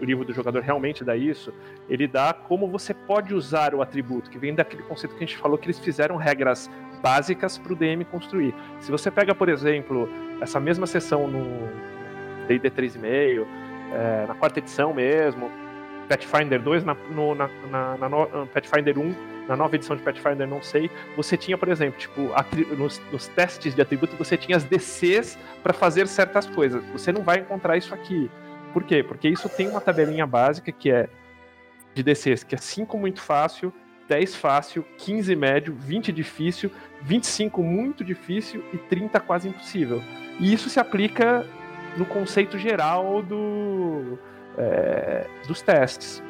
o livro do jogador realmente dá isso, ele dá como você pode usar o atributo, que vem daquele conceito que a gente falou que eles fizeram regras básicas para o DM construir. Se você pega, por exemplo, essa mesma sessão no, D&D 3.5, é, na quarta edição mesmo, Pathfinder 2, na, no, na, na, na no, Pathfinder 1, na nova edição de Pathfinder, não sei, você tinha, por exemplo, tipo, nos, nos, testes de atributo, você tinha as DCs para fazer certas coisas. Você não vai encontrar isso aqui. Por quê? Porque isso tem uma tabelinha básica que é de DCs, que é 5 muito fácil, 10 fácil, 15 médio, 20 difícil, 25 muito difícil e 30 quase impossível. E isso se aplica no conceito geral do, é, dos testes.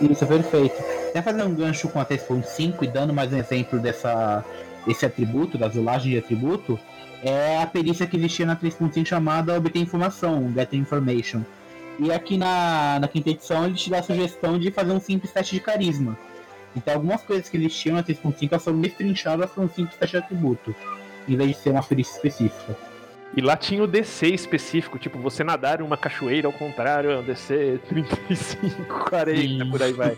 Isso, perfeito. Até fazer um gancho com a 3.5 e dando mais um exemplo dessa, desse atributo, da violagem de atributo, é a perícia que existia na 3.5 chamada Obter Informação, Get Information. E aqui na, na quinta edição ele te dá a sugestão de fazer um simples teste de carisma. Então algumas coisas que eles tinham na 3.5 foram destrinchadas para um simples teste de atributo, em vez de ser uma perícia específica. E lá tinha o DC específico, tipo, você nadar em uma cachoeira ao contrário, é um DC 35, 40, Sim. por aí vai.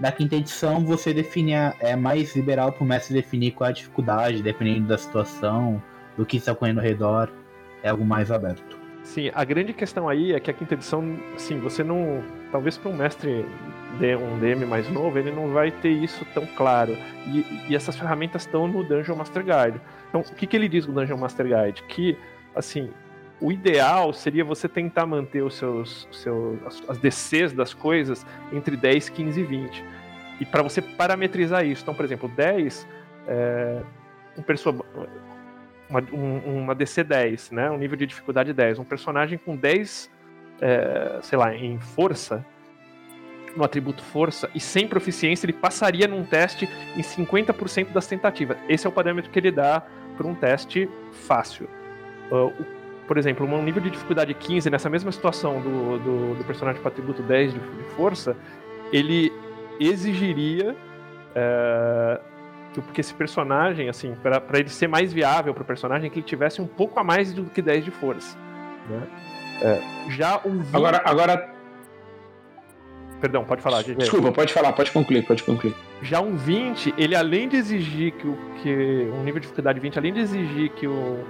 Na quinta edição, você define é mais liberal pro mestre definir qual é a dificuldade, dependendo da situação, do que está ocorrendo ao redor. É algo mais aberto. Sim, a grande questão aí é que a quinta edição, assim, você não. Talvez para um mestre de um DM mais novo, ele não vai ter isso tão claro. E, e essas ferramentas estão no Dungeon Master Guide. Então, o que, que ele diz no Dungeon Master Guide? Que assim, o ideal seria você tentar manter os seus, seus as DCs das coisas entre 10, 15 e 20. E para você parametrizar isso, então, por exemplo, 10 é um pessoa, uma, um, uma DC 10, né? Um nível de dificuldade 10. Um personagem com 10, é, sei lá, em força, no atributo força, e sem proficiência, ele passaria num teste em 50% das tentativas. Esse é o parâmetro que ele dá para um teste fácil. Uh, por exemplo, um nível de dificuldade 15 nessa mesma situação do, do, do personagem com atributo 10 de, de força, ele exigiria uh, que porque esse personagem, assim, para ele ser mais viável pro personagem, que ele tivesse um pouco a mais do que 10 de força. Né? É, já um 20... Agora, agora. Perdão, pode falar, GG. Desculpa, pode falar, pode concluir, pode concluir. Já um 20, ele além de exigir que o que um nível de dificuldade 20, além de exigir que o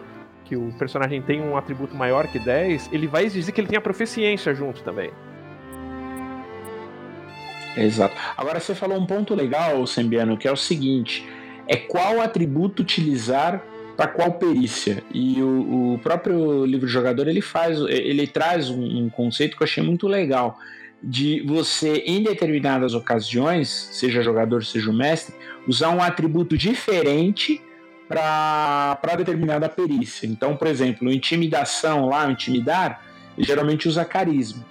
que o personagem tenha um atributo maior que 10, ele vai exigir que ele tenha proficiência junto também. Exato. Agora você falou um ponto legal, Sembiano, que é o seguinte: é qual atributo utilizar para qual perícia. E o, o, próprio livro jogador ele faz, ele traz um, um, conceito que eu achei muito legal de você em determinadas ocasiões, seja jogador, seja o mestre, usar um atributo diferente para determinada perícia. Então, por exemplo, intimidação lá, intimidar, geralmente usa carisma.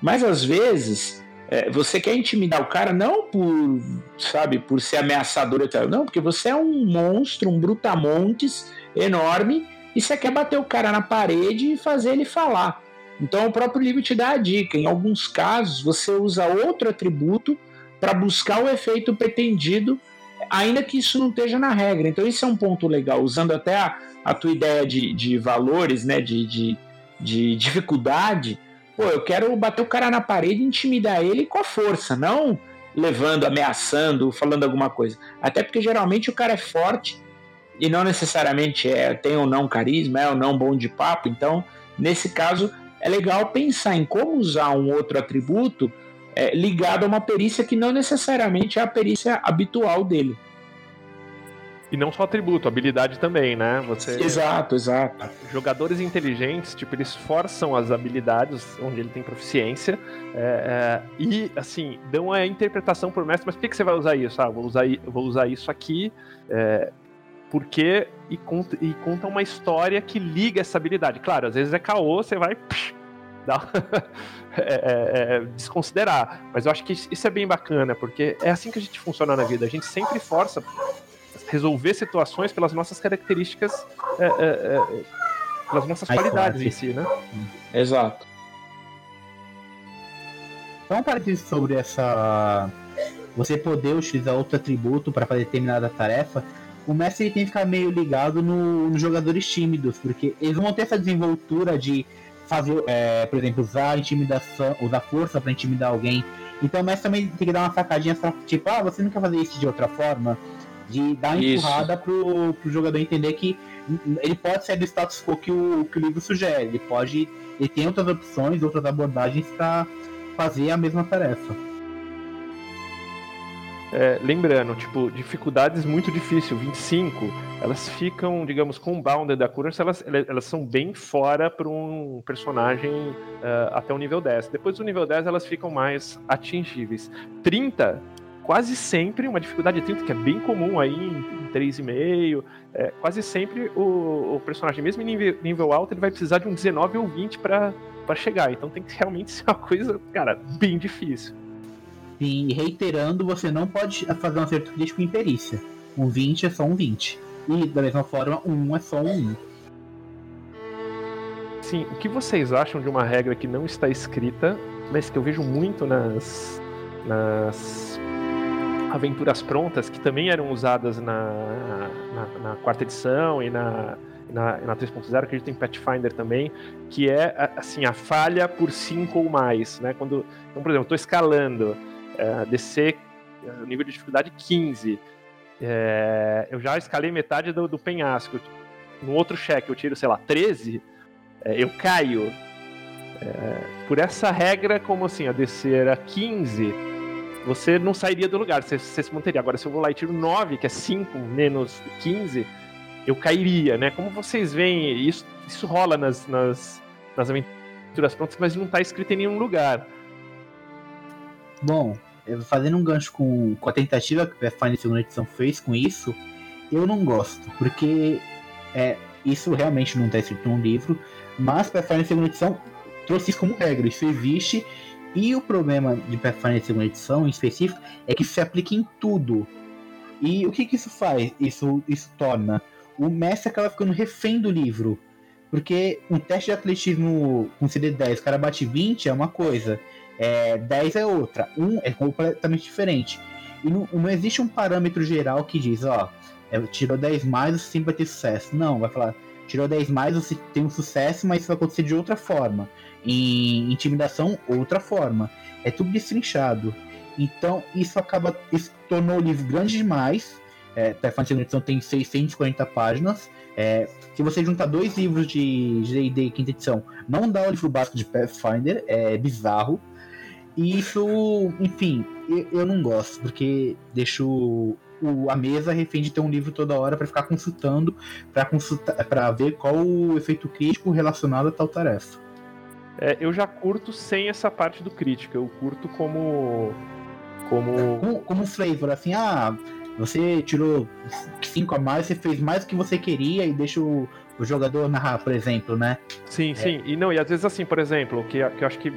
Mas às vezes é, você quer intimidar o cara não por, sabe, por ser ameaçador e tal, não, porque você é um monstro, um brutamontes enorme e você quer bater o cara na parede e fazer ele falar. Então o próprio livro te dá a dica. Em alguns casos você usa outro atributo para buscar o efeito pretendido, ainda que isso não esteja na regra. Então isso é um ponto legal, usando até a, a tua ideia de, de valores, né, de, de, de dificuldade Pô, eu quero bater o cara na parede intimidar ele com a força, não levando, ameaçando, falando alguma coisa. Até porque geralmente o cara é forte e não necessariamente é tem ou não carisma, é ou não bom de papo. Então, nesse caso, é legal pensar em como usar um outro atributo é, ligado a uma perícia que não necessariamente é a perícia habitual dele. E não só atributo, habilidade também, né? Você, exato, exato. Jogadores inteligentes, tipo, eles forçam as habilidades onde ele tem proficiência é, é, e, assim, dão a interpretação por mestre, mas por que, que você vai usar isso? Ah, vou usar, vou usar isso aqui é, porque... E conta, e conta uma história que liga essa habilidade. Claro, às vezes é caô, você vai... Psh, dá, é, é, é, desconsiderar. Mas eu acho que isso é bem bacana, porque é assim que a gente funciona na vida. A gente sempre força resolver situações pelas nossas características, é, é, é, pelas nossas qualidades em si, né? Exato. Então, para dizer sobre essa. Você poder utilizar outro atributo para fazer determinada tarefa, o mestre tem que ficar meio ligado no, nos jogadores tímidos, porque eles vão ter essa desenvoltura de fazer, é, por exemplo, usar intimidação, usar força para intimidar alguém. Então mestre também tem que dar uma sacadinha tipo, ah, você não quer fazer isso de outra forma? de dar uma empurrada pro, pro jogador entender que ele pode sair do status quo que o, que o livro sugere. Ele pode. Ele tem outras opções, outras abordagens para fazer a mesma tarefa. É, lembrando, tipo, dificuldades muito difícil, 25, elas ficam, digamos, com o Bounded da Curse, elas, elas são bem fora para um personagem uh, até o nível 10. Depois do nível 10, elas ficam mais atingíveis. 30 quase sempre, uma dificuldade de 30, que é bem comum aí em 3,5, é, quase sempre o, o, personagem, mesmo em nível, nível, alto, ele vai precisar de um 19 ou 20 para chegar. Então tem que realmente ser uma coisa, cara, bem difícil. E reiterando, você não pode fazer um acerto crítico em perícia. Um 20 é só um 20. E da mesma forma, um é só um 1. Sim, o que vocês acham de uma regra que não está escrita, mas que eu vejo muito nas, nas aventuras prontas que também eram usadas na, na, na quarta edição e na, na, na 3.0, acredito em Pathfinder também, que é assim a falha por 5 ou mais, né? Quando, então, por exemplo, estou escalando, é, descer é, nível de dificuldade 15, é, eu já escalei metade do, do penhasco. No outro cheque eu tiro, sei lá, 13, é, eu caio. É, por essa regra, como assim, a descer a 15, você não sairia do lugar, você, você, se manteria. Agora, se eu vou lá e tiro 9, que é 5 menos 15, eu cairia, né? Como vocês veem, isso, isso rola nas, nas, nas aventuras prontas, mas não está escrito em nenhum lugar. Bom, fazendo um gancho com, com a tentativa que a Pathfinder segunda edição fez com isso, eu não gosto, porque é, isso realmente não está escrito no livro, mas Pathfinder segunda edição trouxe isso como regra, isso existe e o problema de Pathfinder segunda edição, em específico, é que isso se aplica em tudo. E o que, que isso faz? Isso, isso torna o mestre acaba ficando refém do livro. Porque um teste de atletismo com CD10, o cara bate 20 é uma coisa, é, 10 é outra, 1 é completamente diferente. E não, não existe um parâmetro geral que diz, ó, é, tirou 10 mais, você sempre vai ter sucesso. Não, vai falar, tirou 10 mais, você tem um sucesso, mas isso vai acontecer de outra forma. Em intimidação, outra forma. É tudo destrinchado. Então, isso acaba. Isso tornou o livro grande demais. É, a segunda edição tem 640 páginas. É, se você juntar dois livros de D&D quinta edição, não dá o livro básico de Pathfinder, é bizarro. E isso, enfim, eu, eu não gosto, porque deixo o, a mesa refém de ter um livro toda hora para ficar consultando, para consultar, para ver qual o efeito crítico relacionado a tal tarefa. É, eu já curto sem essa parte do crítico, eu curto como como como, como flavor, assim, ah, você tirou 5 a mais, você fez mais do que você queria e deixa o, o jogador narrar, por exemplo, né? Sim, é. sim. E não, e às vezes assim, por exemplo, que, que eu acho que,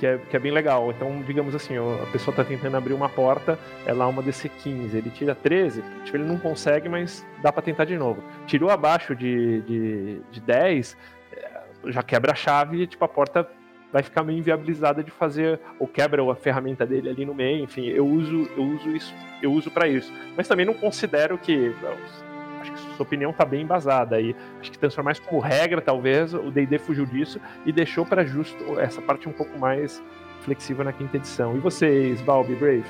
que, é, que é bem legal. Então, digamos assim, a pessoa tá tentando abrir uma porta, é lá uma DC 15, ele tira 13, tipo, ele não consegue, mas dá para tentar de novo. Tirou abaixo de, de, de 10, é, já quebra a chave e tipo, a porta vai ficar meio inviabilizada de fazer ou quebra a ferramenta dele ali no meio, enfim, eu uso eu uso isso, eu uso para isso. Mas também não considero que sua opinião está bem embasada aí. Acho que transformar isso como regra, talvez, o D&D fugiu disso e deixou para justo essa parte um pouco mais flexível na quinta edição. E vocês, Balbi Brave?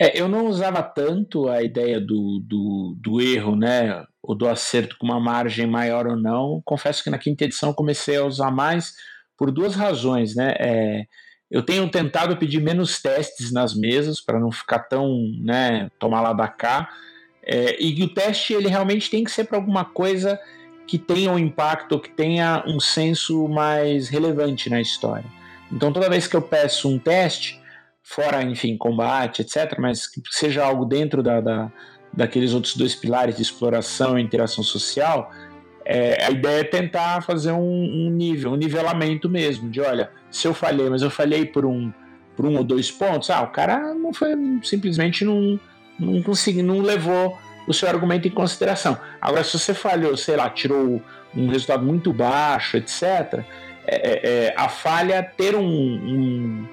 É, eu não usava tanto a ideia do, do, do, erro, né, ou do acerto com uma margem maior ou não. Confesso que na quinta edição comecei a usar mais por duas razões, né. É, eu tenho tentado pedir menos testes nas mesas para não ficar tão, né, tomar lá da cá. É, e o teste ele realmente tem que ser para alguma coisa que tenha um impacto, que tenha um senso mais relevante na história. Então toda vez que eu peço um teste fora, enfim, combate, etc., mas que seja algo dentro da, da daqueles outros dois pilares de exploração e interação social, é, a ideia é tentar fazer um, um, nível, um nivelamento mesmo, de olha, se eu falhei, mas eu falhei por um, por um ou dois pontos, ah, o cara não foi, simplesmente não, não conseguiu, não levou o seu argumento em consideração. Agora, se você falhou, sei lá, tirou um resultado muito baixo, etc., é, é, é, a falha ter um, um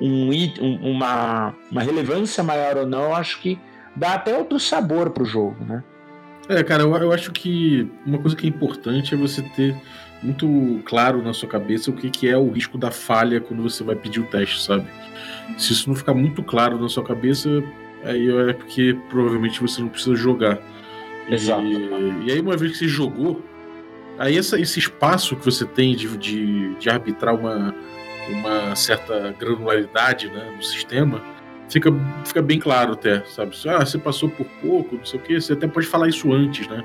um, uma, uma relevância maior ou não, acho que dá até outro sabor pro jogo, né? É, cara, eu, eu acho que uma coisa que é importante é você ter muito claro na sua cabeça o que, que é o risco da falha quando você vai pedir o teste, sabe? Se isso não ficar muito claro na sua cabeça, aí é porque provavelmente você não precisa jogar. Exato. E, e aí, uma vez que você jogou, aí essa, esse espaço que você tem de, de, de arbitrar uma, uma certa granularidade né, no sistema, fica, fica bem claro até, sabe? Ah, você passou por pouco, não sei o que, você até pode falar isso antes, né?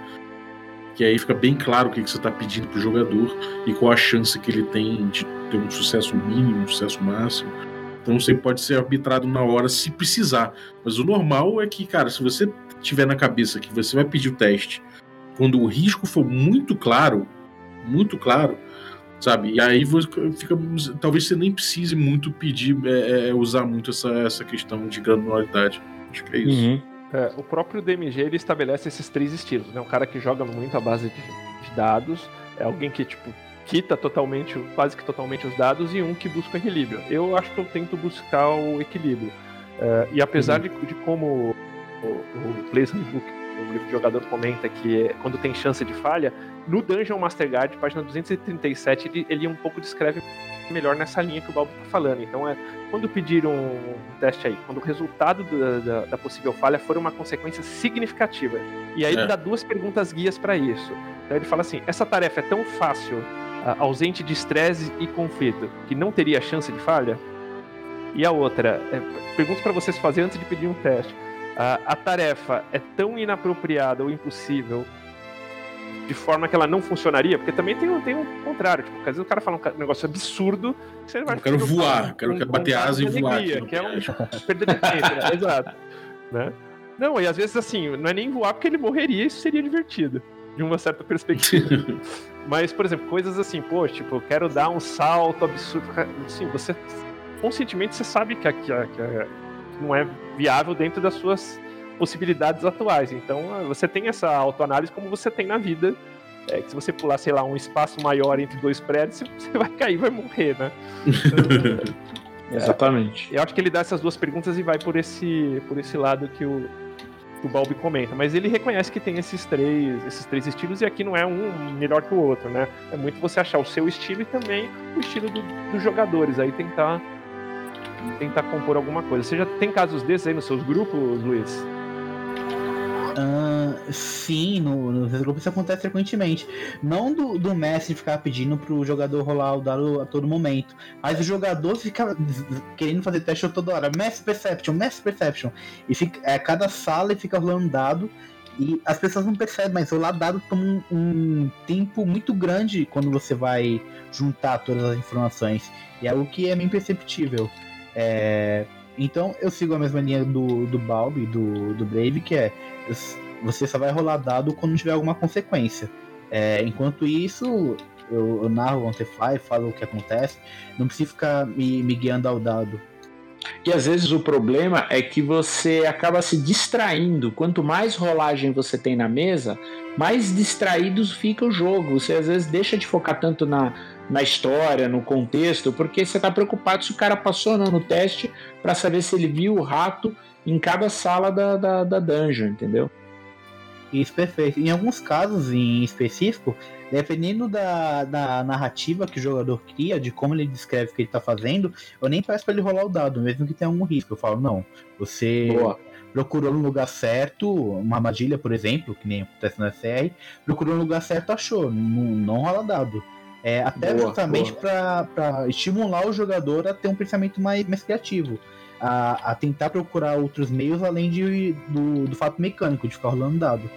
Que aí fica bem claro o que, que você está pedindo pro jogador e qual a chance que ele tem de ter um sucesso mínimo, um sucesso máximo. Então você pode ser arbitrado na hora se precisar. Mas o normal é que, cara, se você tiver na cabeça que você vai pedir o teste, quando o risco for muito claro, muito claro, sabe? E aí fica, talvez você nem precise muito pedir, é, é, usar muito essa, essa questão de granularidade. Acho que é isso. Uhum. É, o próprio DMG ele estabelece esses três estilos, né? Um cara que joga muito à base de, de dados, é alguém que tipo quita totalmente, quase que totalmente os dados e um que busca o equilíbrio. Eu acho que eu tento buscar o equilíbrio. É, e apesar uhum. de, de como o, o Players Handbook o livro de jogador comenta que é, quando tem chance de falha, no Dungeon Master Guide, página 237, ele, ele um pouco descreve melhor nessa linha que o Balbo está falando. Então, é quando pedir um, teste aí, quando o resultado da, da, da, possível falha for uma consequência significativa. E aí é. ele dá duas perguntas guias para isso. Então ele fala assim: essa tarefa é tão fácil, ausente de estresse e conflito, que não teria chance de falha? E a outra, é, pergunta para vocês fazer antes de pedir um teste a, a tarefa é tão inapropriada ou impossível de forma que ela não funcionaria, porque também tem, um, tem um contrário, tipo, às vezes o cara fala um negócio absurdo, que você vai Eu quero voar, quero, um, bater um asa e voar. Alegria, que é um perda de tempo, né? exato. Né? Não, e às vezes assim, não é nem voar porque ele morreria, isso seria divertido, de uma certa perspectiva. Mas, por exemplo, coisas assim, pô, tipo, eu quero dar um salto absurdo. Assim, você conscientemente você sabe que, a, que, a, que não é viável dentro das suas possibilidades atuais. Então, você tem essa autoanálise como você tem na vida É que se você pular, sei lá, um espaço maior entre dois prédios, você vai cair, vai morrer, né? Exatamente. Eu acho que ele dá essas duas perguntas e vai por esse, por esse lado que o, que o Balbi comenta. Mas ele reconhece que tem esses três, esses três estilos e aqui não é um melhor que o outro, né? É muito você achar o seu estilo e também o estilo do, dos jogadores. Aí tentar tentar compor alguma coisa. Você já tem casos desses aí nos seus grupos, Luiz? Uh, sim, no, nos grupos isso acontece frequentemente. Não do, do mestre ficar pedindo pro jogador rolar o dado a todo momento, mas o jogador fica querendo fazer teste toda hora. Mass Perception, Mass Perception. E fica, é, cada sala fica rolando dado e as pessoas não percebem, mas rolar dado toma um, um, tempo muito grande quando você vai juntar todas as informações. E é algo que é bem perceptível. É, então eu sigo a mesma linha do, do Balbi, do, do Brave, que é você só vai rolar dado quando tiver alguma consequência. É, enquanto isso, eu, eu narro on the fly, falo o que acontece, não preciso ficar me, me guiando ao dado. E às vezes o problema é que você acaba se distraindo. Quanto mais rolagem você tem na mesa, mais distraídos fica o jogo. Você às vezes deixa de focar tanto na, na história, no contexto, porque você está preocupado se o cara passou ou não no teste para saber se ele viu o rato em cada sala da, da, da dungeon, entendeu? Isso, perfeito. Em alguns casos em específico, dependendo da, da narrativa que o jogador cria, de como ele descreve o que ele está fazendo, eu nem peço para ele rolar o dado, mesmo que tenha algum risco. Eu falo, não, você Boa. procurou no lugar certo, uma armadilha, por exemplo, que nem acontece na SR, procurou no lugar certo, achou, não, não rola dado. É, até boa, justamente para estimular o jogador a ter um pensamento mais, mais criativo. A, a tentar procurar outros meios além de, do, do fato mecânico, de ficar rolando dado.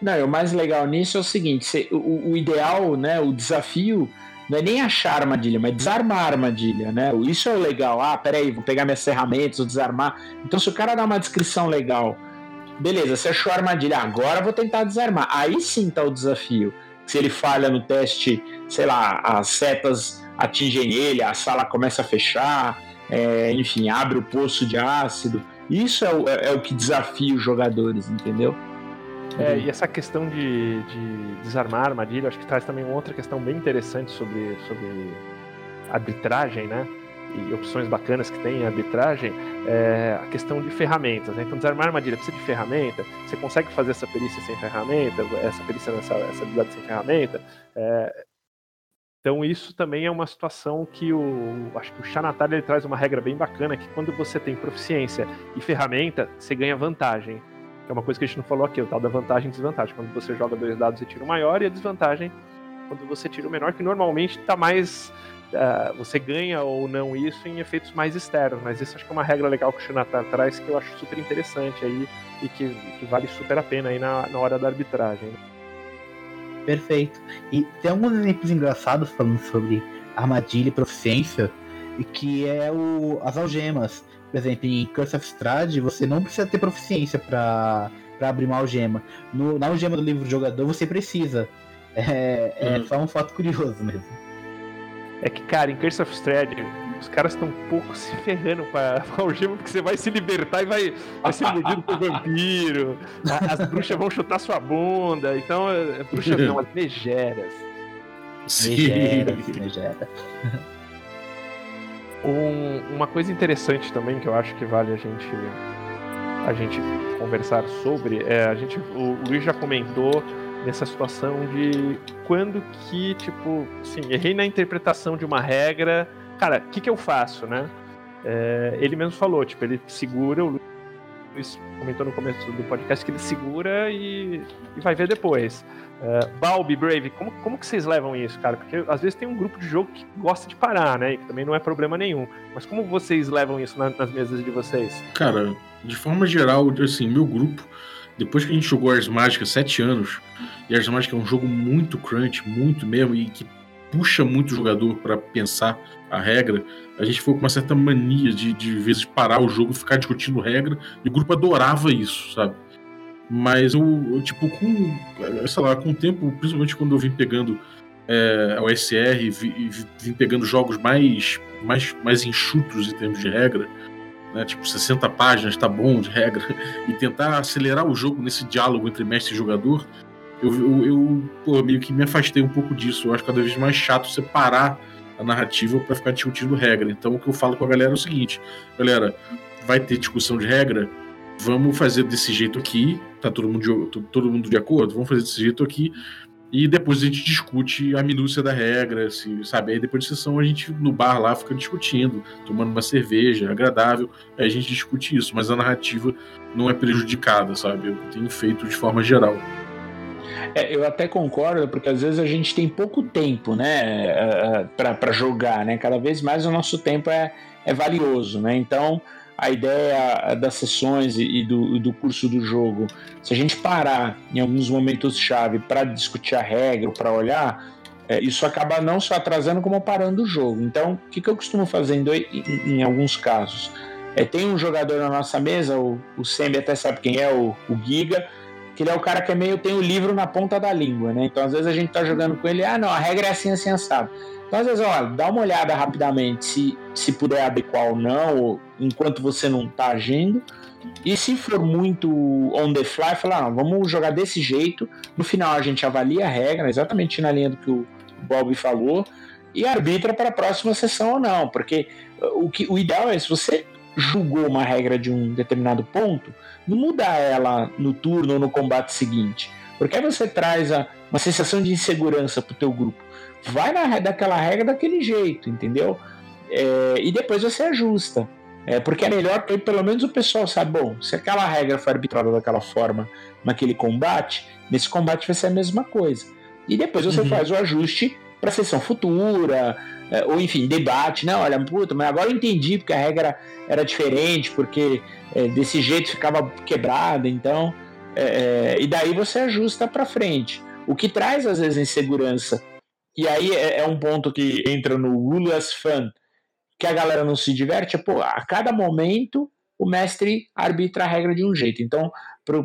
Não, o mais legal nisso é o seguinte: o, o, ideal, né, o desafio não é nem achar armadilha, mas desarmar a armadilha, né? Isso é o legal. Ah, peraí, vou pegar minhas ferramentas, vou desarmar. Então, se o cara dá uma descrição legal, beleza, você achou a armadilha, agora vou tentar desarmar. Aí sim tá o desafio se ele falha no teste, sei lá, as setas atingem ele, a sala começa a fechar, é, enfim, abre o poço de ácido. Isso é o, é, é o que desafia os jogadores, entendeu? É, e essa questão de, de desarmar a armadilha, acho que traz também outra questão bem interessante sobre, sobre arbitragem, né? E opções bacanas que tem em arbitragem é a questão de ferramentas. Né? Então, desarmar armadilha precisa de ferramenta. Você consegue fazer essa perícia sem ferramenta, essa perícia nessa essa habilidade sem ferramenta. É... Então, isso também é uma situação que o. Acho que o Xanatar ele traz uma regra bem bacana que quando você tem proficiência e ferramenta, você ganha vantagem. É uma coisa que a gente não falou aqui, o tal da vantagem e desvantagem. Quando você joga dois dados e tira o maior, e a desvantagem quando você tira o menor, que normalmente está mais uh, você ganha ou não isso em efeitos mais externos, mas isso acho que é uma regra legal que o Shinatar traz que eu acho super interessante aí e que, que vale super a pena aí na, na hora da arbitragem. Né? Perfeito. E tem alguns exemplos engraçados falando sobre armadilha e proficiência, que é o, as algemas. Por exemplo, em Curse of Strahd, você não precisa ter proficiência para abrir uma algema. No, na algema do livro do jogador, você precisa. É, é hum. só um fato curioso mesmo é que, cara, em Curse of Strahd, os caras estão um pouco se ferrando pra, pra algema, porque você vai se libertar e vai, vai ser mordido por vampiro. As bruxas vão chutar sua bunda. Então, é, bruxas não, as megeras. Sim. Megeras, megeras. Um, uma coisa interessante também que eu acho que vale a gente a gente conversar sobre é a gente o Luiz já comentou nessa situação de quando que, tipo, assim, errei na interpretação de uma regra, cara, o que, que eu faço, né? É, ele mesmo falou, tipo, ele segura, o Luiz comentou no começo do podcast que ele segura e, e vai ver depois. Uh, Balbi, Brave, como, como que vocês levam isso, cara? Porque às vezes tem um grupo de jogo que gosta de parar, né? E que também não é problema nenhum. Mas como vocês levam isso na, nas mesas de vocês? Cara, de forma geral, assim, meu grupo depois que a gente jogou Ars Mágica sete anos, e Ars Mágica é um jogo muito crunch, muito mesmo, e que puxa muito o jogador para pensar a regra, a gente foi com uma certa mania de, de vezes parar o jogo, ficar discutindo regra, e o grupo adorava isso, sabe? Mas eu, tipo, com, sei lá, com o tempo, principalmente quando eu vim pegando é, a OSR, vim, vim pegando jogos mais, mais, mais enxutos em termos de regra, né, tipo 60 páginas, tá bom de regra, e tentar acelerar o jogo nesse diálogo entre mestre e jogador, eu, eu, eu pô, meio que me afastei um pouco disso. Eu acho cada vez mais chato separar a narrativa para ficar discutindo regra. Então o que eu falo com a galera é o seguinte: galera, vai ter discussão de regra? Vamos fazer desse jeito aqui, tá todo mundo de, todo mundo de acordo? Vamos fazer desse jeito aqui. E depois a gente discute a minúcia da regra, se, sabe? Aí depois de sessão a gente no bar lá fica discutindo, tomando uma cerveja agradável, aí a gente discute isso, mas a narrativa não é prejudicada, sabe? Eu tenho feito de forma geral. É, eu até concordo, porque às vezes a gente tem pouco tempo, né, é, é, para jogar, né? Cada vez mais o nosso tempo é, é valioso, né? Então, a ideia das sessões e do, do curso do jogo, se a gente parar em alguns momentos-chave para discutir a regra, para olhar, é, isso acaba não só atrasando, como parando o jogo. Então, o que, que eu costumo fazendo em, em, em alguns casos? É, tem um jogador na nossa mesa, o, o Sembi até sabe quem é, o, o Giga, que ele é o cara que é meio tem o livro na ponta da língua, né? Então às vezes a gente tá jogando com ele, ah, não, a regra é assim, assim, assado. Então às vezes, olha, dá uma olhada rapidamente se, se puder adequar ou não, ou enquanto você não tá agindo. E se for muito on the fly, falar, ah, vamos jogar desse jeito. No final a gente avalia a regra, exatamente na linha do que o Bob falou, e arbitra para a próxima sessão ou não. Porque o, que, o ideal é se você julgou uma regra de um determinado ponto, não mudar ela no turno ou no combate seguinte. Porque aí você traz a, uma sensação de insegurança pro teu grupo. Vai na, daquela regra daquele jeito, entendeu? É, e depois você ajusta. É, porque é melhor que pelo menos o pessoal sabe, bom, se aquela regra foi arbitrada daquela forma naquele combate, nesse combate vai ser a mesma coisa. E depois você uhum. faz o ajuste para a sessão futura, é, ou enfim, debate, não, olha, puta, mas agora eu entendi porque a regra era diferente, porque é, desse jeito ficava quebrada, então, é, é e daí você ajusta para frente. O que traz às vezes insegurança, e aí é, é, um ponto que entra no rule as que a galera não se diverte, é, pô, a cada momento o mestre arbitra a regra de um jeito. Então,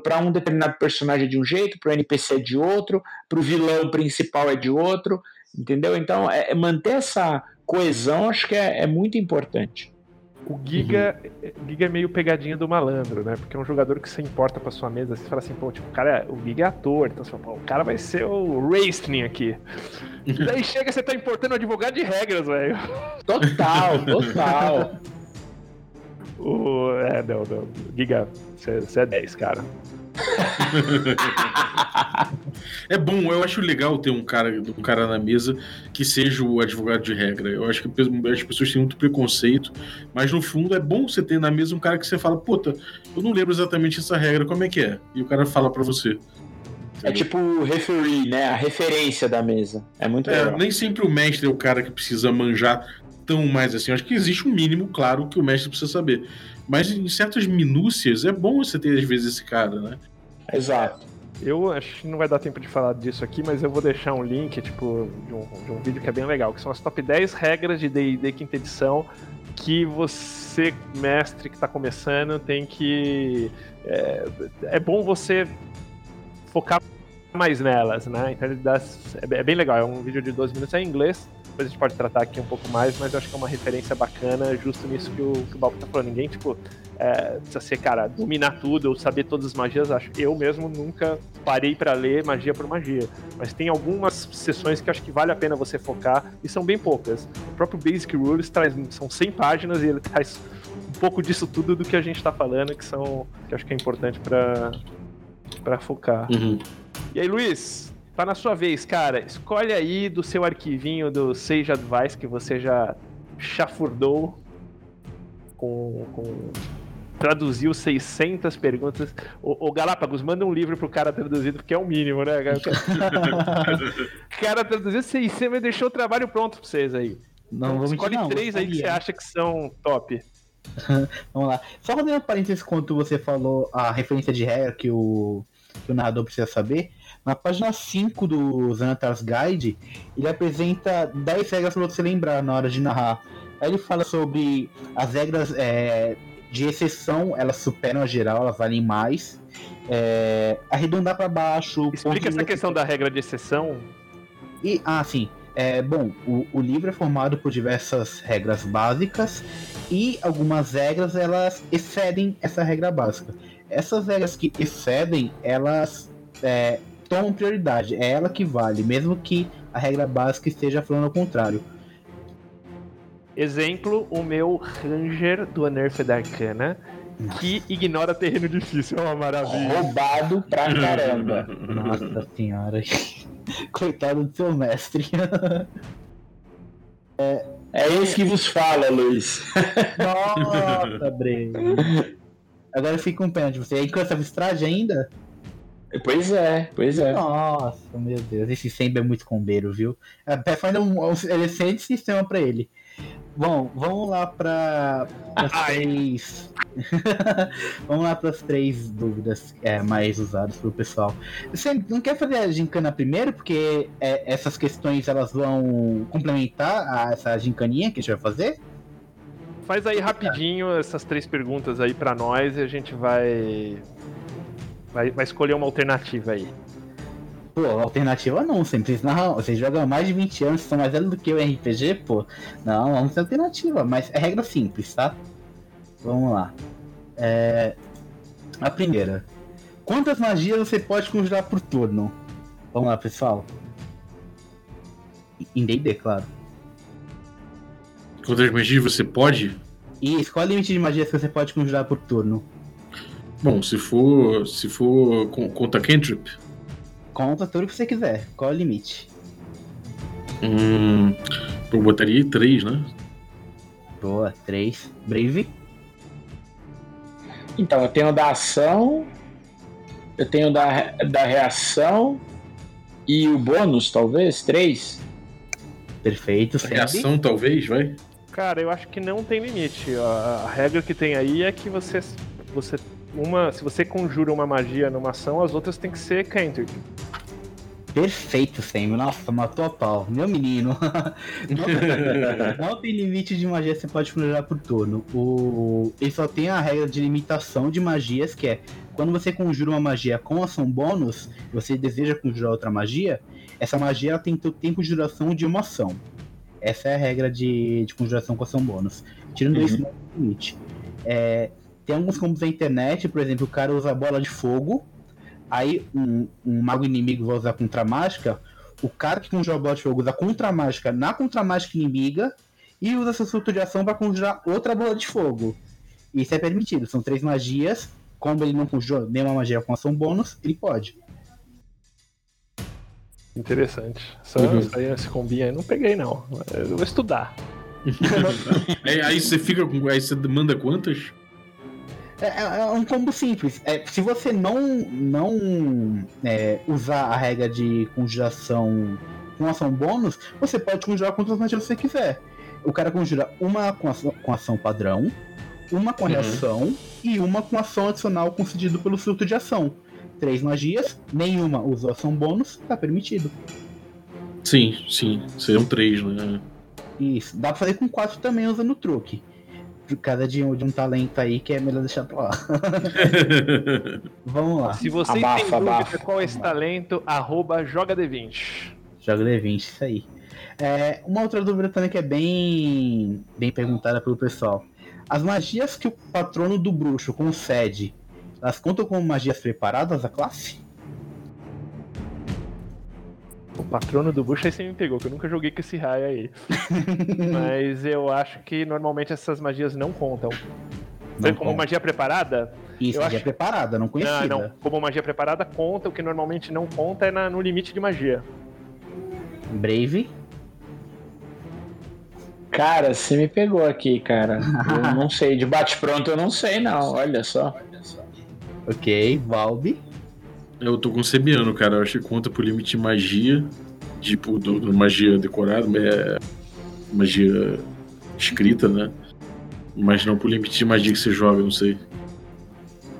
para um determinado personagem é de um jeito, para o NPC é de outro, para o vilão principal é de outro. Entendeu? Então, é, é, manter essa coesão acho que é, é muito importante. O Giga, uhum. Giga é meio pegadinha do malandro, né? Porque é um jogador que você importa pra sua mesa, você fala assim, pô, tipo, o cara, o Giga é ator, então você fala, pô, o cara vai ser o Racing aqui. Daí chega, você tá importando advogado de regras, velho. Total, total. o, é, não, não. Giga, você é 10, cara é bom, eu acho legal ter um cara, um cara na mesa que seja o advogado de regra. Eu acho que as pessoas têm muito preconceito, mas no fundo é bom você ter na mesa um cara que você fala, puta, eu não lembro exatamente essa regra, como é que é? E o cara fala para você. É tipo o referee, né? A referência da mesa. É muito é, legal. Nem sempre o mestre é o cara que precisa manjar tão mais assim. Eu acho que existe um mínimo, claro, que o mestre precisa saber. Mas em certas minúcias é bom você ter, às vezes, esse cara, né? Exato. Eu acho que não vai dar tempo de falar disso aqui, mas eu vou deixar um link, tipo, de um, de um vídeo que é bem legal, que são as top 10 regras de D&D quinta edição que você, mestre que está começando, tem que... É, é bom você focar mais nelas, né? Então ele dá, é bem legal, é um vídeo de 12 minutos, é em inglês, depois a gente pode tratar aqui um pouco mais, mas eu acho que é uma referência bacana justo nisso que o, que o Balbo tá falando. Ninguém, tipo, é, precisa ser, cara, dominar tudo ou saber todas as magias. Acho eu mesmo nunca parei para ler magia por magia. Mas tem algumas sessões que acho que vale a pena você focar, e são bem poucas. O próprio Basic Rules traz, são 100 páginas e ele traz um pouco disso tudo do que a gente tá falando, que são que acho que é importante para focar. Uhum. E aí, Luiz, Tá na sua vez, cara. Escolhe aí do seu arquivinho do Sage Advice que você já chafurdou com, com traduziu 600 perguntas. O, o, Galápagos, manda um livro pro cara traduzido, porque é o mínimo, né? o cara traduziu 600 e deixou o trabalho pronto pra vocês aí. Não, então, vamos Escolhe não, três aí que você acha que são top. vamos lá. Só fazendo um parênteses quando você falou a referência de regra que o, que o narrador precisa saber. Na página 5 do Xanatar's Guide, ele apresenta 10 regras para você lembrar na hora de narrar. Aí ele fala sobre as regras é, de exceção, elas superam a geral, elas valem mais. É, arredondar para baixo. Explica essa questão da regra de exceção. E, ah, sim. É, bom, o, o, livro é formado por diversas regras básicas e algumas regras elas excedem essa regra básica. Essas regras que excedem, elas é, tomam prioridade. É ela que vale, mesmo que a regra básica esteja falando ao contrário. Exemplo, o meu Ranger do Unearthed Arcana, que ignora terreno difícil. É uma maravilha. Roubado pra caramba. Nossa senhora. Coitado do seu mestre. É esse que vos fala, Luiz. Nossa, Breno. Agora eu fico com pena de você. É enquanto Vistrade ainda? Pois é, pois é. Nossa, meu Deus. Esse sempre é muito combeiro, viu? A Pathfinder é um um excelente sistema pra ele. Bom, vamos lá para as três. vamos lá para as três dúvidas é, mais usadas pelo pessoal. Você não quer fazer a gincana primeiro, porque é, essas questões elas vão complementar a essa gincaninha que a gente vai fazer? Faz aí rapidinho essas três perguntas aí pra nós e a gente vai. Vai, vai escolher uma alternativa aí. Pô, alternativa não, sempre. Não, vocês jogam mais de 20 anos, são mais velhos do que o RPG, pô. Não, vamos ter alternativa, mas é regra simples, tá? Vamos lá. É... A primeira. Quantas magias você pode conjurar por turno? Vamos lá, pessoal. Em D&D, claro. Quantas magias você pode? E qual é o limite de magias que você pode conjurar por turno? Bom, se for. Se for conta cantrip, Conta tudo que você quiser. Qual é o limite? hum, eu botaria aí três, né? Boa, 3. Brave. Então, eu tenho da ação, eu tenho da, da reação e o bônus, talvez, três. Perfeito, A reação, talvez, vai. Cara, eu acho que não tem limite. A, a regra que tem aí é que você. você uma, se você conjura uma magia numa ação, as outras tem que ser cantrip. Perfeito, Sam. Nossa, matou a pau. Meu menino. não, não tem limite de magia que você pode conjurar por turno. O... Ele só tem a regra de limitação de magias, que é quando você conjura uma magia com ação bônus, e você deseja conjurar outra magia, essa magia ela tem o tempo de duração de uma ação. Essa é a regra de, de conjuração com ação bônus. Tirando isso, não tem limite. É, tem alguns combos na internet, por exemplo, o cara usa bola de fogo, aí um, um mago inimigo vai usar contra-mágica, o cara que conjura a bola de fogo usa contra-mágica na contra-mágica inimiga e usa seu surto de ação para conjurar outra bola de fogo. Isso é permitido, são três magias. Como ele não conjurou nenhuma magia com ação bônus, ele pode. Interessante. Essa, Uhum. essa aí, esse combinho aí não peguei, não. Eu vou estudar. Aí, aí você fica com. Aí você manda quantas? É, é- é um combo simples. É, se você não, não é, usar a regra de conjuração com ação bônus, você pode conjurar quantas magias você quiser. O cara conjura uma com ação, com ação padrão, uma com Uhum. reação e uma com ação adicional concedido pelo filtro de ação. Três magias, nenhuma usou ação bônus, tá permitido. Sim, sim. Seriam três, né? Isso. Dá pra fazer com quatro também usando o truque. Por causa de, um- de um talento aí que é melhor deixar pra lá. Vamos lá. Se você Abafa, tem dúvida abafa. qual é esse talento, arroba joga D20. Joga D20, isso aí. É, uma outra dúvida também que é bem, bem perguntada pelo pessoal. As magias que o patrono do bruxo concede, elas contam como magias preparadas da classe? O patrono do Bush aí você me pegou, que eu nunca joguei com esse raio aí. Mas eu acho que normalmente essas magias não contam. Não como conta. magia preparada? Isso, magia acho- preparada, não Não, conhecida. não. Como magia preparada conta, o que normalmente não conta é na- no limite de magia. Brave. Cara, você me pegou aqui, cara. Eu não sei, de bate-pronto eu não sei, não. Olha só. Ok, Valve. Eu tô concebiando, cara. Eu acho que conta por limite de magia. Tipo, do, do magia decorada, é, magia escrita, né? Mas não por limite de magia que você joga, não sei.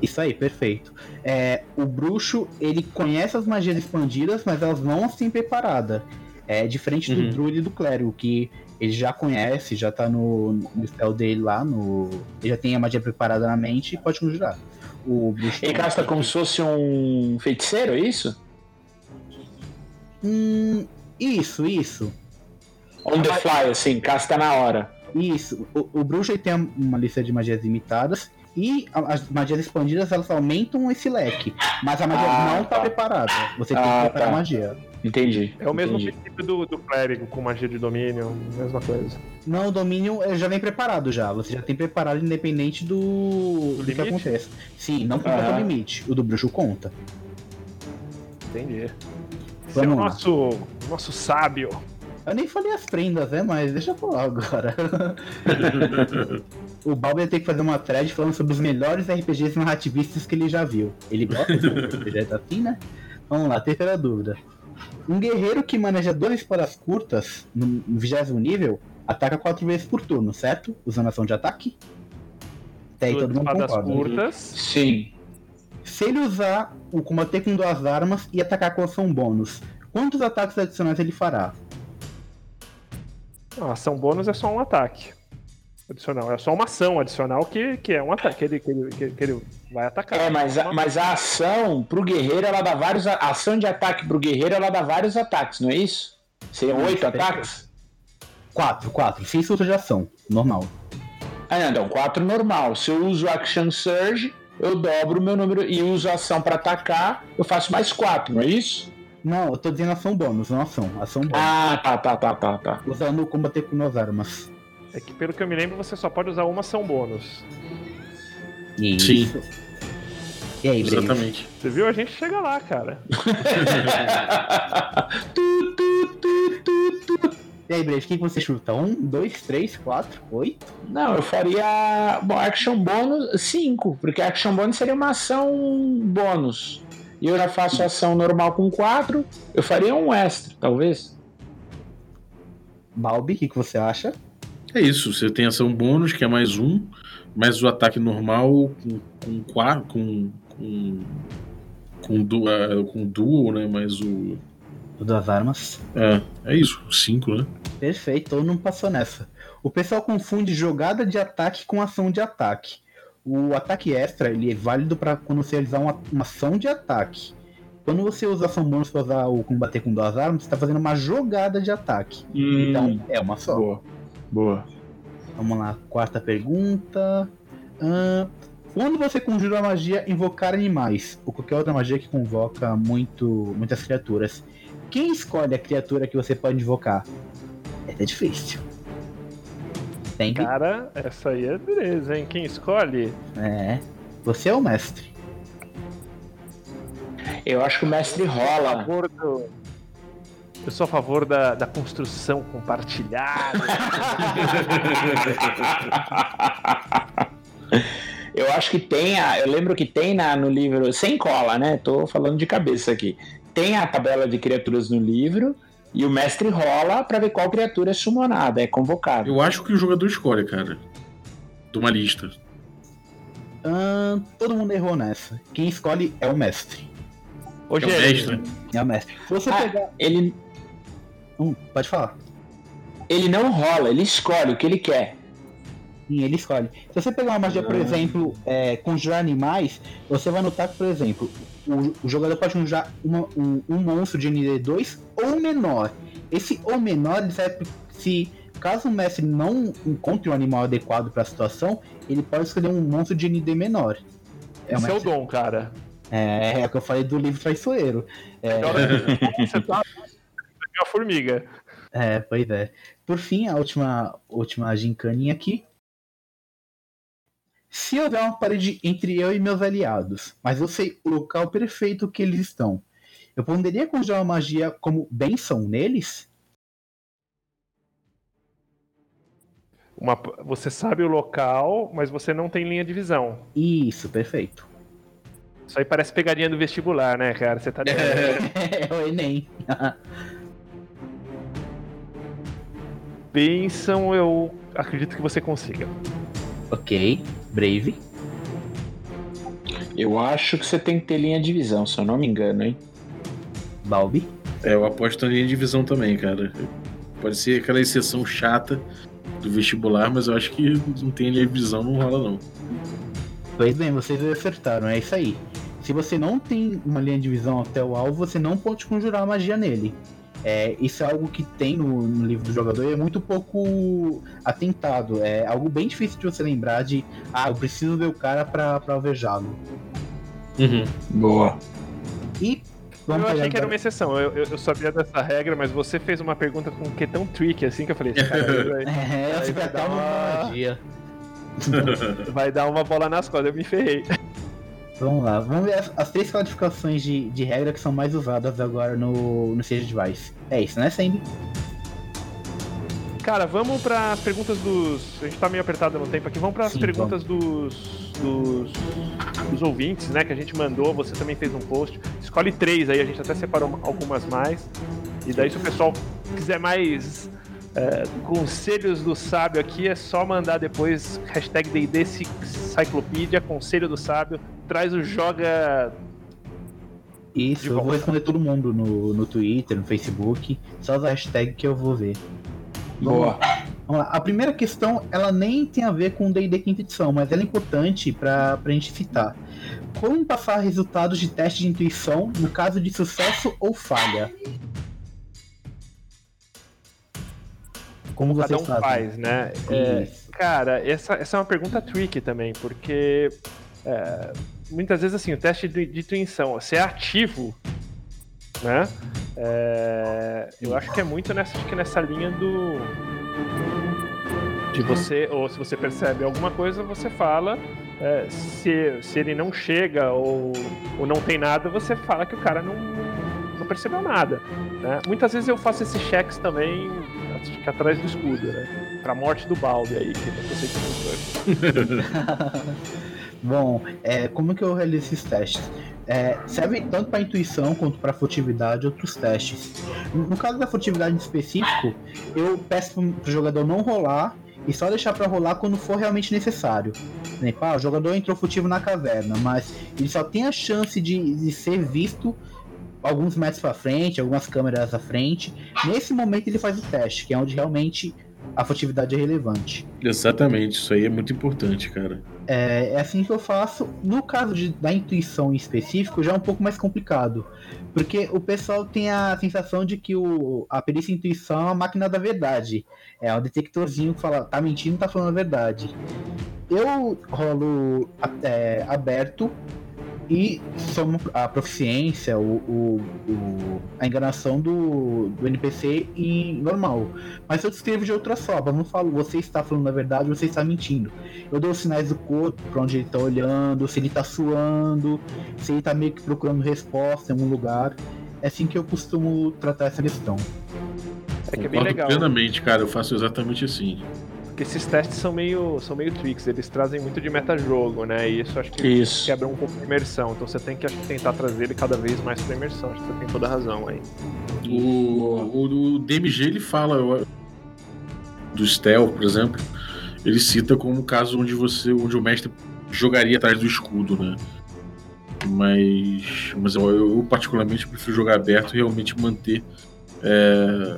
Isso aí, perfeito. É, o bruxo, ele conhece as magias expandidas, mas elas não assim preparadas. É diferente do Uhum. druida e do clérigo, que ele já conhece, já tá no, no spell dele lá, no. Ele já tem a magia preparada na mente e pode conjurar. O bruxo. Ele casta como se fosse um feiticeiro, é isso? Hum, isso, isso. On the fly, assim, casta na hora. Isso. O, o bruxo tem uma lista de magias limitadas E as magias expandidas elas aumentam esse leque. Mas a magia Ah, não tá, tá. preparada. Você tem Ah, que preparar tá. a magia. Entendi. É o mesmo entendi. princípio do, do clérigo com magia de domínio, mesma coisa. Não, o domínio eh, já vem preparado já. Você já tem preparado independente do, do que limite? aconteça. Sim, não conta Aham. o limite. O do bruxo conta. Entendi. Esse é o Vamos nosso, nosso sábio. Eu nem falei as prendas, né? Mas deixa eu falar agora. o Balbi vai ter que fazer uma thread falando sobre os melhores RPGs narrativistas que ele já viu. Ele gosta de RPG assim, né? Vamos lá, terceira dúvida. Um guerreiro que maneja duas espadas curtas no 20 nível ataca quatro vezes por turno, certo? Usando ação de ataque? Até aí Duas todo mundo concorda. né? curtas. Sim. Se ele usar o combater com duas armas e atacar com ação bônus, quantos ataques adicionais ele fará? A ação bônus é só um ataque. Adicional. É só uma ação adicional que, que é um ataque. Que ele, que ele, que- que ele vai atacar. É, mas a, mas a ação pro guerreiro, ela dá vários. A ação de ataque pro guerreiro, ela dá vários ataques, não é isso? Seriam oito perfeito. ataques? Quatro, quatro. Sem surto de ação. Normal. Ah, não, então, quatro normal. Se eu uso Action Surge, eu dobro o meu número e uso a ação pra atacar, eu faço mais quatro, não é isso? Não, eu tô dizendo ação bônus, não ação. Ação bônus. Ah, tá, tá, tá, tá, tá. Usando o combater com duas armas. É que pelo que eu me lembro, você só pode usar uma ação bônus. Isso. E aí? Exatamente. Você viu? A gente chega lá, cara. Tu, tu, tu, tu, tu. E aí, Breno, o que você chuta? Um, dois, três, quatro, oito? Não, eu faria. Bom, Action Bônus 5, porque Action Bônus seria uma ação bônus. E eu já faço ação normal com 4, eu faria um extra, talvez. Balbi, o que você acha? É isso, você tem ação bônus, que é mais um, mais o ataque normal com, com com. com. com, du, ah, com dual, né? Mais o. Duas armas. É, é isso, cinco, né? Perfeito, todo mundo passou nessa. O pessoal confunde jogada de ataque com ação de ataque. O ataque extra ele é válido para quando você realizar uma, uma ação de ataque. Quando você usa ação bônus para usar o combater com duas armas, você está fazendo uma jogada de ataque. Então é uma só. Boa. Boa. Vamos lá, quarta pergunta. Ahn, quando você conjura a magia invocar animais, ou qualquer outra magia que convoca muito, muitas criaturas, quem escolhe a criatura que você pode invocar? Essa é difícil. Tem que. Cara, essa aí é beleza, hein? Quem escolhe? É. Você é o mestre. Eu acho que o mestre rola. favor do. Eu sou a favor da, da construção compartilhada. Eu acho que tem a. Eu lembro que tem na, no livro. Sem cola, né? Tô falando de cabeça aqui. Tem a tabela de criaturas no livro. E o mestre rola pra ver qual criatura é summonada, é convocada. Eu acho que o jogador escolhe, cara. De uma lista. Todo mundo errou nessa. Quem escolhe é o mestre. Ô, É o mestre. É o mestre. Se você Ah, pegar. Ele, Hum, pode falar. ele não rola, ele escolhe o que ele quer. Sim, ele escolhe. Se você pegar uma magia, por exemplo, é, conjurar animais, você vai notar que, por exemplo, o, o jogador pode conjurar uma- um, um monstro de ND2 ou menor. Esse ou menor, ele se caso o mestre não encontre um animal adequado para a situação, ele pode escolher um monstro de ND menor. É, esse é o dom, cara. é, é o que eu falei do livro traiçoeiro. É, você tá. Você viu a formiga. É, pois é. Por fim, a última, última gincaninha aqui. Se houver uma parede entre eu e meus aliados, mas eu sei o local perfeito que eles estão, eu poderia conjurar uma magia como benção neles? Uma, você sabe o local, mas você não tem linha de visão. Isso, perfeito. Isso aí parece pegadinha do vestibular, né, cara? Você tá. É o Enem. Pensam, eu acredito que você consiga. ok, Brave. Eu acho que você tem que ter linha de visão, se eu não me engano, hein? Balbi. É, eu aposto na linha de visão também, cara. Pode ser aquela exceção chata do vestibular, mas eu acho que não tem linha de visão, não rola não. Pois bem, vocês acertaram, é isso aí. Se você não tem uma linha de visão até o alvo, você não pode conjurar magia nele. É, isso é algo que tem no, no, livro do jogador e é muito pouco atentado. É algo bem difícil de você lembrar de, ah, eu preciso ver o cara pra, pra alvejá-lo. Uhum. Boa. E Vamos eu achei que era uma exceção. Eu, eu, eu, sabia dessa regra, mas você fez uma pergunta com que tão tricky assim que eu falei, cara, vai, é, vai, vai dar uma vai dar uma bola nas costas, eu me ferrei. Vamos lá, vamos ver as, as três classificações de, de regra que são mais usadas agora no, no Sage Device. É isso, né, Sandy? Cara, vamos para as perguntas dos. A gente tá meio apertado no tempo aqui. Vamos para as perguntas dos, dos, dos. ouvintes, né? Que a gente mandou. Você também fez um post. Escolhe três aí, a gente até separou algumas mais. E daí, se o pessoal quiser mais é, conselhos do sábio aqui, é só mandar depois hashtag DD conselho do sábio. Traz o joga isso, eu vou responder todo mundo no, no Twitter, no Facebook. Só as hashtags que eu vou ver. Boa. Vamos lá. A primeira questão, ela nem tem a ver com o D&D quinta edição, mas ela é importante para a gente citar. Como passar resultados de teste de intuição no caso de sucesso ou falha? Como Cada um fazem? faz, né? É, cara, essa, essa é uma pergunta tricky também, porque é, muitas vezes assim, o teste de, de intuição, você é ativo né? É, eu acho que é muito nessa, acho que nessa linha do de você ou se você percebe alguma coisa você fala é, se, se ele não chega ou, ou não tem nada você fala que o cara não, não percebeu nada né? muitas vezes eu faço esses cheques também que atrás do escudo né? pra morte do balde aí que você Bom, é, como que eu realizo esses testes? É, serve tanto para intuição quanto para furtividade outros testes. No caso da furtividade em específico, eu peço para o jogador não rolar e só deixar para rolar quando for realmente necessário. Exemplo, ah, o jogador entrou furtivo na caverna, mas ele só tem a chance de, de ser visto alguns metros para frente, algumas câmeras à frente. Nesse momento ele faz o teste, que é onde realmente a furtividade é relevante. Exatamente, isso aí é muito importante, cara. É, é assim que eu faço. No caso de, da intuição em específico, já é um pouco mais complicado. Porque o pessoal tem a sensação de que o, a perícia intuição é uma máquina da verdade. É um detectorzinho que fala, tá mentindo, tá falando a verdade. Eu rolo é, aberto e soma a proficiência, o, o, o, a enganação do, do NPC e normal. Mas eu descrevo de outra forma, eu não falo você está falando a verdade, você está mentindo. Eu dou os sinais do corpo, para onde ele está olhando, se ele está suando, se ele está meio que procurando resposta em algum lugar. É assim que eu costumo tratar essa questão. É que é bem legal. Plenamente, cara, eu faço exatamente assim. Porque esses testes são meio, são meio tricks, eles trazem muito de metajogo, né? E isso acho que isso. quebra um pouco a imersão. Então você tem que acho, tentar trazer ele cada vez mais pra imersão. Acho que você tem toda a razão aí. O, o, o DMG ele fala do Stealth, por exemplo, ele cita como o caso onde você, onde o mestre jogaria atrás do escudo, né? Mas, mas eu, eu particularmente prefiro jogar aberto e realmente manter é,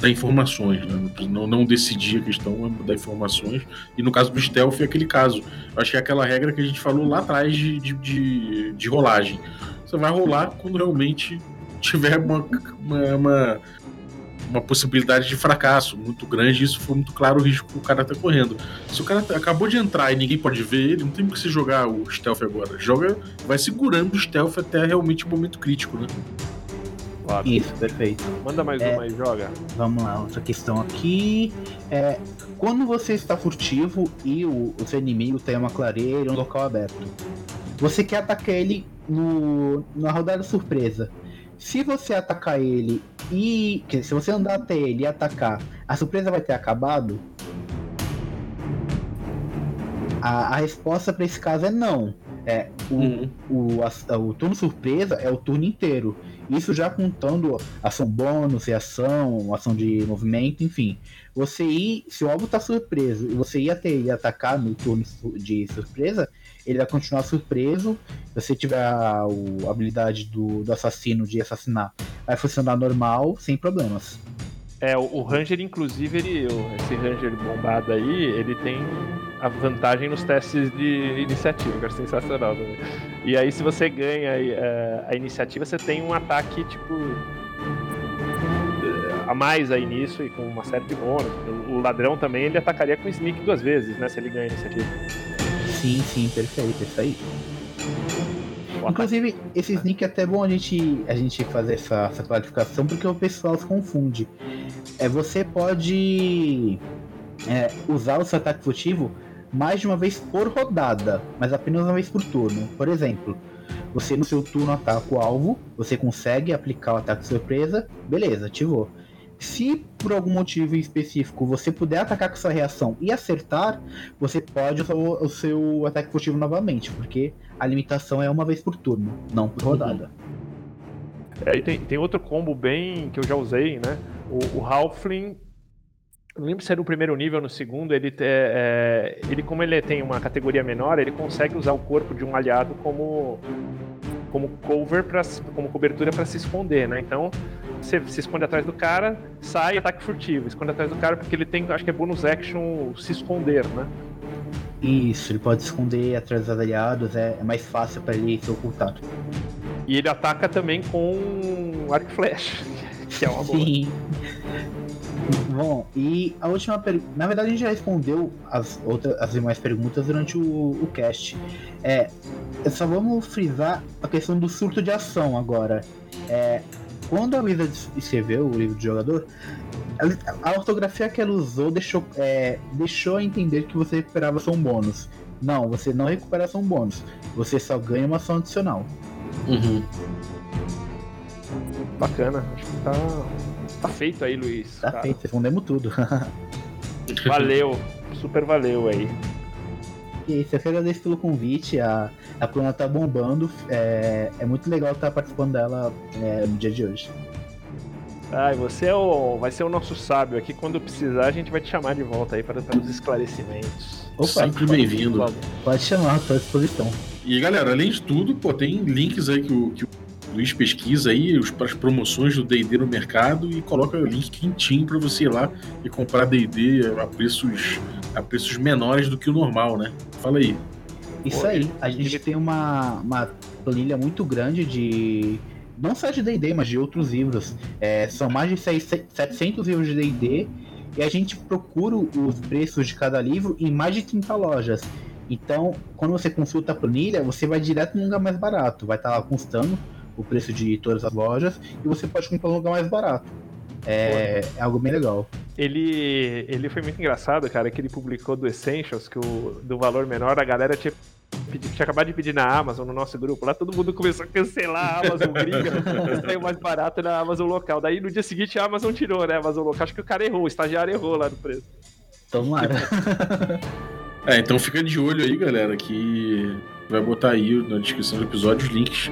dar informações, né? não, não decidir a questão, dar informações. E no caso do stealth é aquele caso. Eu acho que é aquela regra que a gente falou lá atrás de, de, de, de rolagem. Você vai rolar quando realmente tiver uma, uma, uma, uma, possibilidade de fracasso muito grande. Isso foi muito claro o risco que o cara tá correndo. Se o cara tá, acabou de entrar e ninguém pode ver ele, não tem que você jogar o stealth agora. Joga, vai segurando o stealth até realmente o momento crítico, né? Claro. Isso, perfeito. Manda mais é, uma e joga. Vamos lá, outra questão aqui. É, quando você está furtivo e o, o seu inimigo tem uma clareira, um local aberto, você quer atacar ele no, na rodada surpresa. Se você atacar ele e. Se você andar até ele e atacar, a surpresa vai ter acabado? A, a resposta para esse caso é não. É, o, uhum. o, a, o turno surpresa é o turno inteiro. Isso já contando ação bônus, reação, ação de movimento, enfim. Você ir, se o alvo tá surpreso e você ir até ele atacar no turno de surpresa, ele vai continuar surpreso. Se você tiver a, a habilidade do, do assassino de assassinar, vai funcionar normal, sem problemas. É, o, Ranger, inclusive, ele, esse Ranger bombado aí, ele tem a vantagem nos testes de iniciativa, que é sensacional também. E aí, se você ganha a, é, a iniciativa, você tem um ataque, tipo. a mais aí nisso e com uma série de bônus. O, ladrão também ele atacaria com sneak duas vezes, né? Se ele ganha a iniciativa. Sim, sim, perfeito, isso aí. Inclusive, esse sneak é até bom a gente, a gente fazer essa, essa clarificação porque o pessoal se confunde. É, você pode é, usar o seu ataque furtivo mais de uma vez por rodada, mas apenas uma vez por turno. Por exemplo, você no seu turno ataca o alvo, você consegue aplicar o ataque surpresa, beleza, ativou. Se por algum motivo específico você puder atacar com sua reação e acertar, você pode usar o, o seu ataque furtivo novamente, porque a limitação é uma vez por turno, não por rodada. É, e tem, tem outro combo bem que eu já usei, né? O, o Halfling não lembro se era no primeiro nível ou no segundo, ele, é, ele como ele tem uma categoria menor, ele consegue usar o corpo de um aliado como como cover pra, como cobertura para se esconder, né? Então você se esconde atrás do cara, sai ataque furtivo, esconde atrás do cara porque ele tem, acho que é bonus action se esconder, né? Isso, ele pode esconder atrás dos aliados, é, é mais fácil para ele se ocultar. E ele ataca também com arco e flecha, que é uma boa. Sim. Bom, e a última pergunta. Na verdade, a gente já respondeu as outras as demais perguntas durante o, o cast. É, só vamos frisar a questão do surto de ação agora. É, quando a Wizard escreveu o livro de jogador, a, a ortografia que ela usou deixou, é, deixou a entender que você recuperava ação bônus. Não, você não recupera ação bônus. Você só ganha uma ação adicional. Uhum. Bacana, acho que tá Tá feito aí, Luiz. Tá cara. feito, respondemos tudo. valeu, super valeu aí. E isso, eu que agradeço pelo convite. A, a Plana tá bombando. É, é muito legal estar participando dela é, no dia de hoje. Ai, você é o, vai ser o nosso sábio aqui. Quando precisar, a gente vai te chamar de volta aí para, para os esclarecimentos. Opa, Sempre bem-vindo. Pode chamar, estou à disposição. E galera, além de tudo, pô, tem links aí que o, que o Luiz pesquisa aí os, as promoções do D&D no mercado e coloca o link quentinho para você ir lá e comprar D&D a preços, a preços menores do que o normal, né? Fala aí. Isso aí, a gente tem uma, uma planilha muito grande de não só de D&D, mas de outros livros. É, são mais de 600, 700 livros de D&D e a gente procura os preços de cada livro em mais de 30 lojas. Então, quando você consulta a planilha, você vai direto num lugar mais barato. Vai estar lá constando o preço de todas as lojas e você pode comprar um lugar mais barato. É, é, algo bem legal. Ele, ele foi muito engraçado, cara, que ele publicou do Essentials, que o, do valor menor, a galera tinha, tinha acabado de pedir na Amazon, no nosso grupo. Lá todo mundo começou a cancelar a Amazon gringa, saiu mais barato na Amazon local. Daí no dia seguinte a Amazon tirou, né? A Amazon local. Acho que o cara errou, o estagiário errou lá no preço. Tomara. é, então fica de olho aí, galera, que vai botar aí na descrição do episódio os links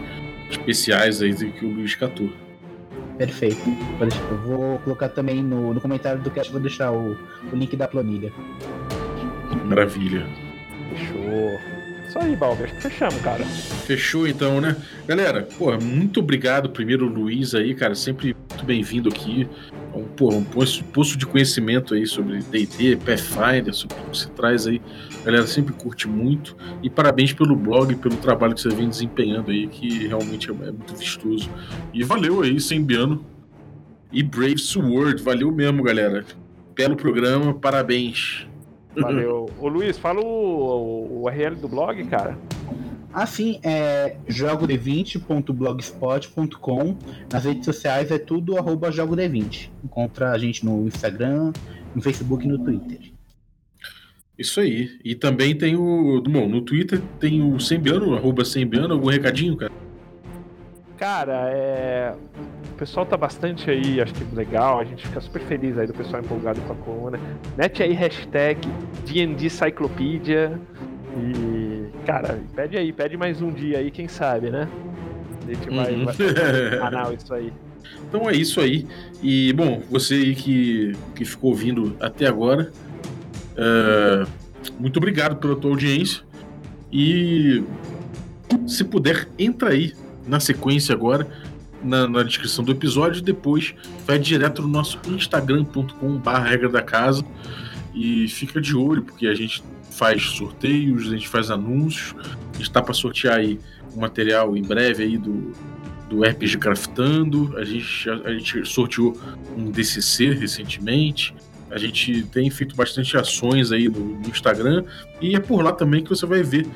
especiais aí que o Luiz catou. Perfeito. Eu vou colocar também no, no comentário do cast, vou deixar o, o link da planilha. Maravilha. Fechou. Isso aí, Balber. Fechamos, cara. Fechou então, né? Galera, pô, muito obrigado primeiro, Luiz aí, cara. Sempre muito bem-vindo aqui. Um, pô, um poço de conhecimento aí sobre D&D, Pathfinder, sobre o que você traz aí. Galera sempre curte muito. E parabéns pelo blog, pelo trabalho que você vem desempenhando aí, que realmente é, é muito vistoso. E valeu aí, Sembiano. E Brave Sword, valeu mesmo, galera. Belo programa, parabéns. Valeu. Ô Luiz, fala o URL do blog, cara. Assim, é jogo20.blogspot.com. Nas redes sociais é tudo arroba jogo20. Encontra a gente no Instagram, no Facebook e no Twitter. Isso aí. E também tem o. Bom, no Twitter tem o Sembiano, arroba Sembiano, algum recadinho, cara? Cara, é. O pessoal tá bastante aí, acho que legal, a gente fica super feliz aí do pessoal empolgado com a coluna. Mete aí hashtag DND Cyclopedia e, cara, pede aí, pede mais um dia aí, quem sabe, né? A gente vai, uhum. vai canal isso aí. Então é isso aí. E, bom, você aí que, que ficou ouvindo até agora, uh, muito obrigado pela tua audiência. E se puder, entra aí na sequência agora, na, na descrição do episódio. Depois vai direto no nosso instagram.com/barra regra da casa. E fica de olho, porque a gente faz sorteios, a gente faz anúncios. A gente está para sortear aí um material em breve aí do, do RPG Craftando, a gente, a, a gente sorteou um DCC recentemente, a gente tem feito bastante ações aí no, no Instagram. E é por lá também que você vai ver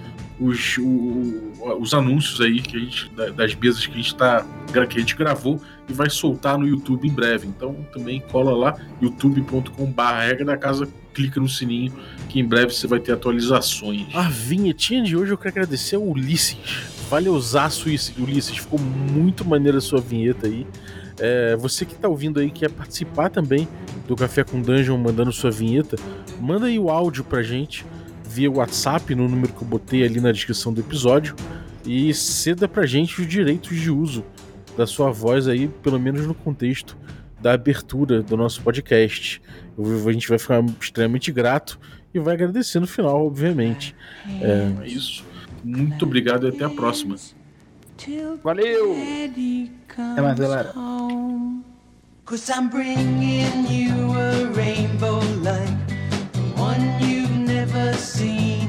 os, o, os anúncios aí que a gente, das mesas que a gente tá, que a gente gravou e vai soltar no YouTube em breve. Então também cola lá youtube.com/barra regra da casa, clica no sininho que em breve você vai ter atualizações. A vinhetinha de hoje eu quero agradecer ao Ulisses. Valeuzaço Ulisses, ficou muito maneira a sua vinheta aí. É, você que está ouvindo aí quer participar também do Café com Dungeon mandando sua vinheta, manda aí o áudio pra gente via WhatsApp no número que eu botei ali na descrição do episódio e ceda pra gente os direitos de uso da sua voz aí, pelo menos no contexto da abertura do nosso podcast. a gente vai ficar extremamente grato e vai agradecer no final, obviamente. É, é isso. Muito obrigado e até a próxima. Valeu! Até mais, galera. Cause I'm bringing you a rainbow light, one you've never seen.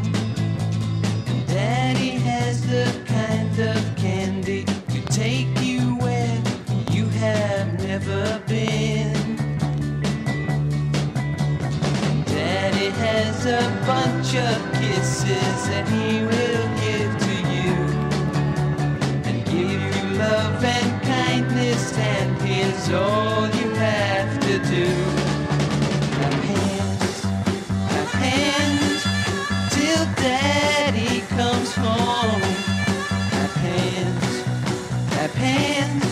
Daddy has the kind of a bunch of kisses that he will give to you and give you love and kindness, and here's all you have to do. Clap hands, clap hands till Daddy comes home. Clap hands, clap hands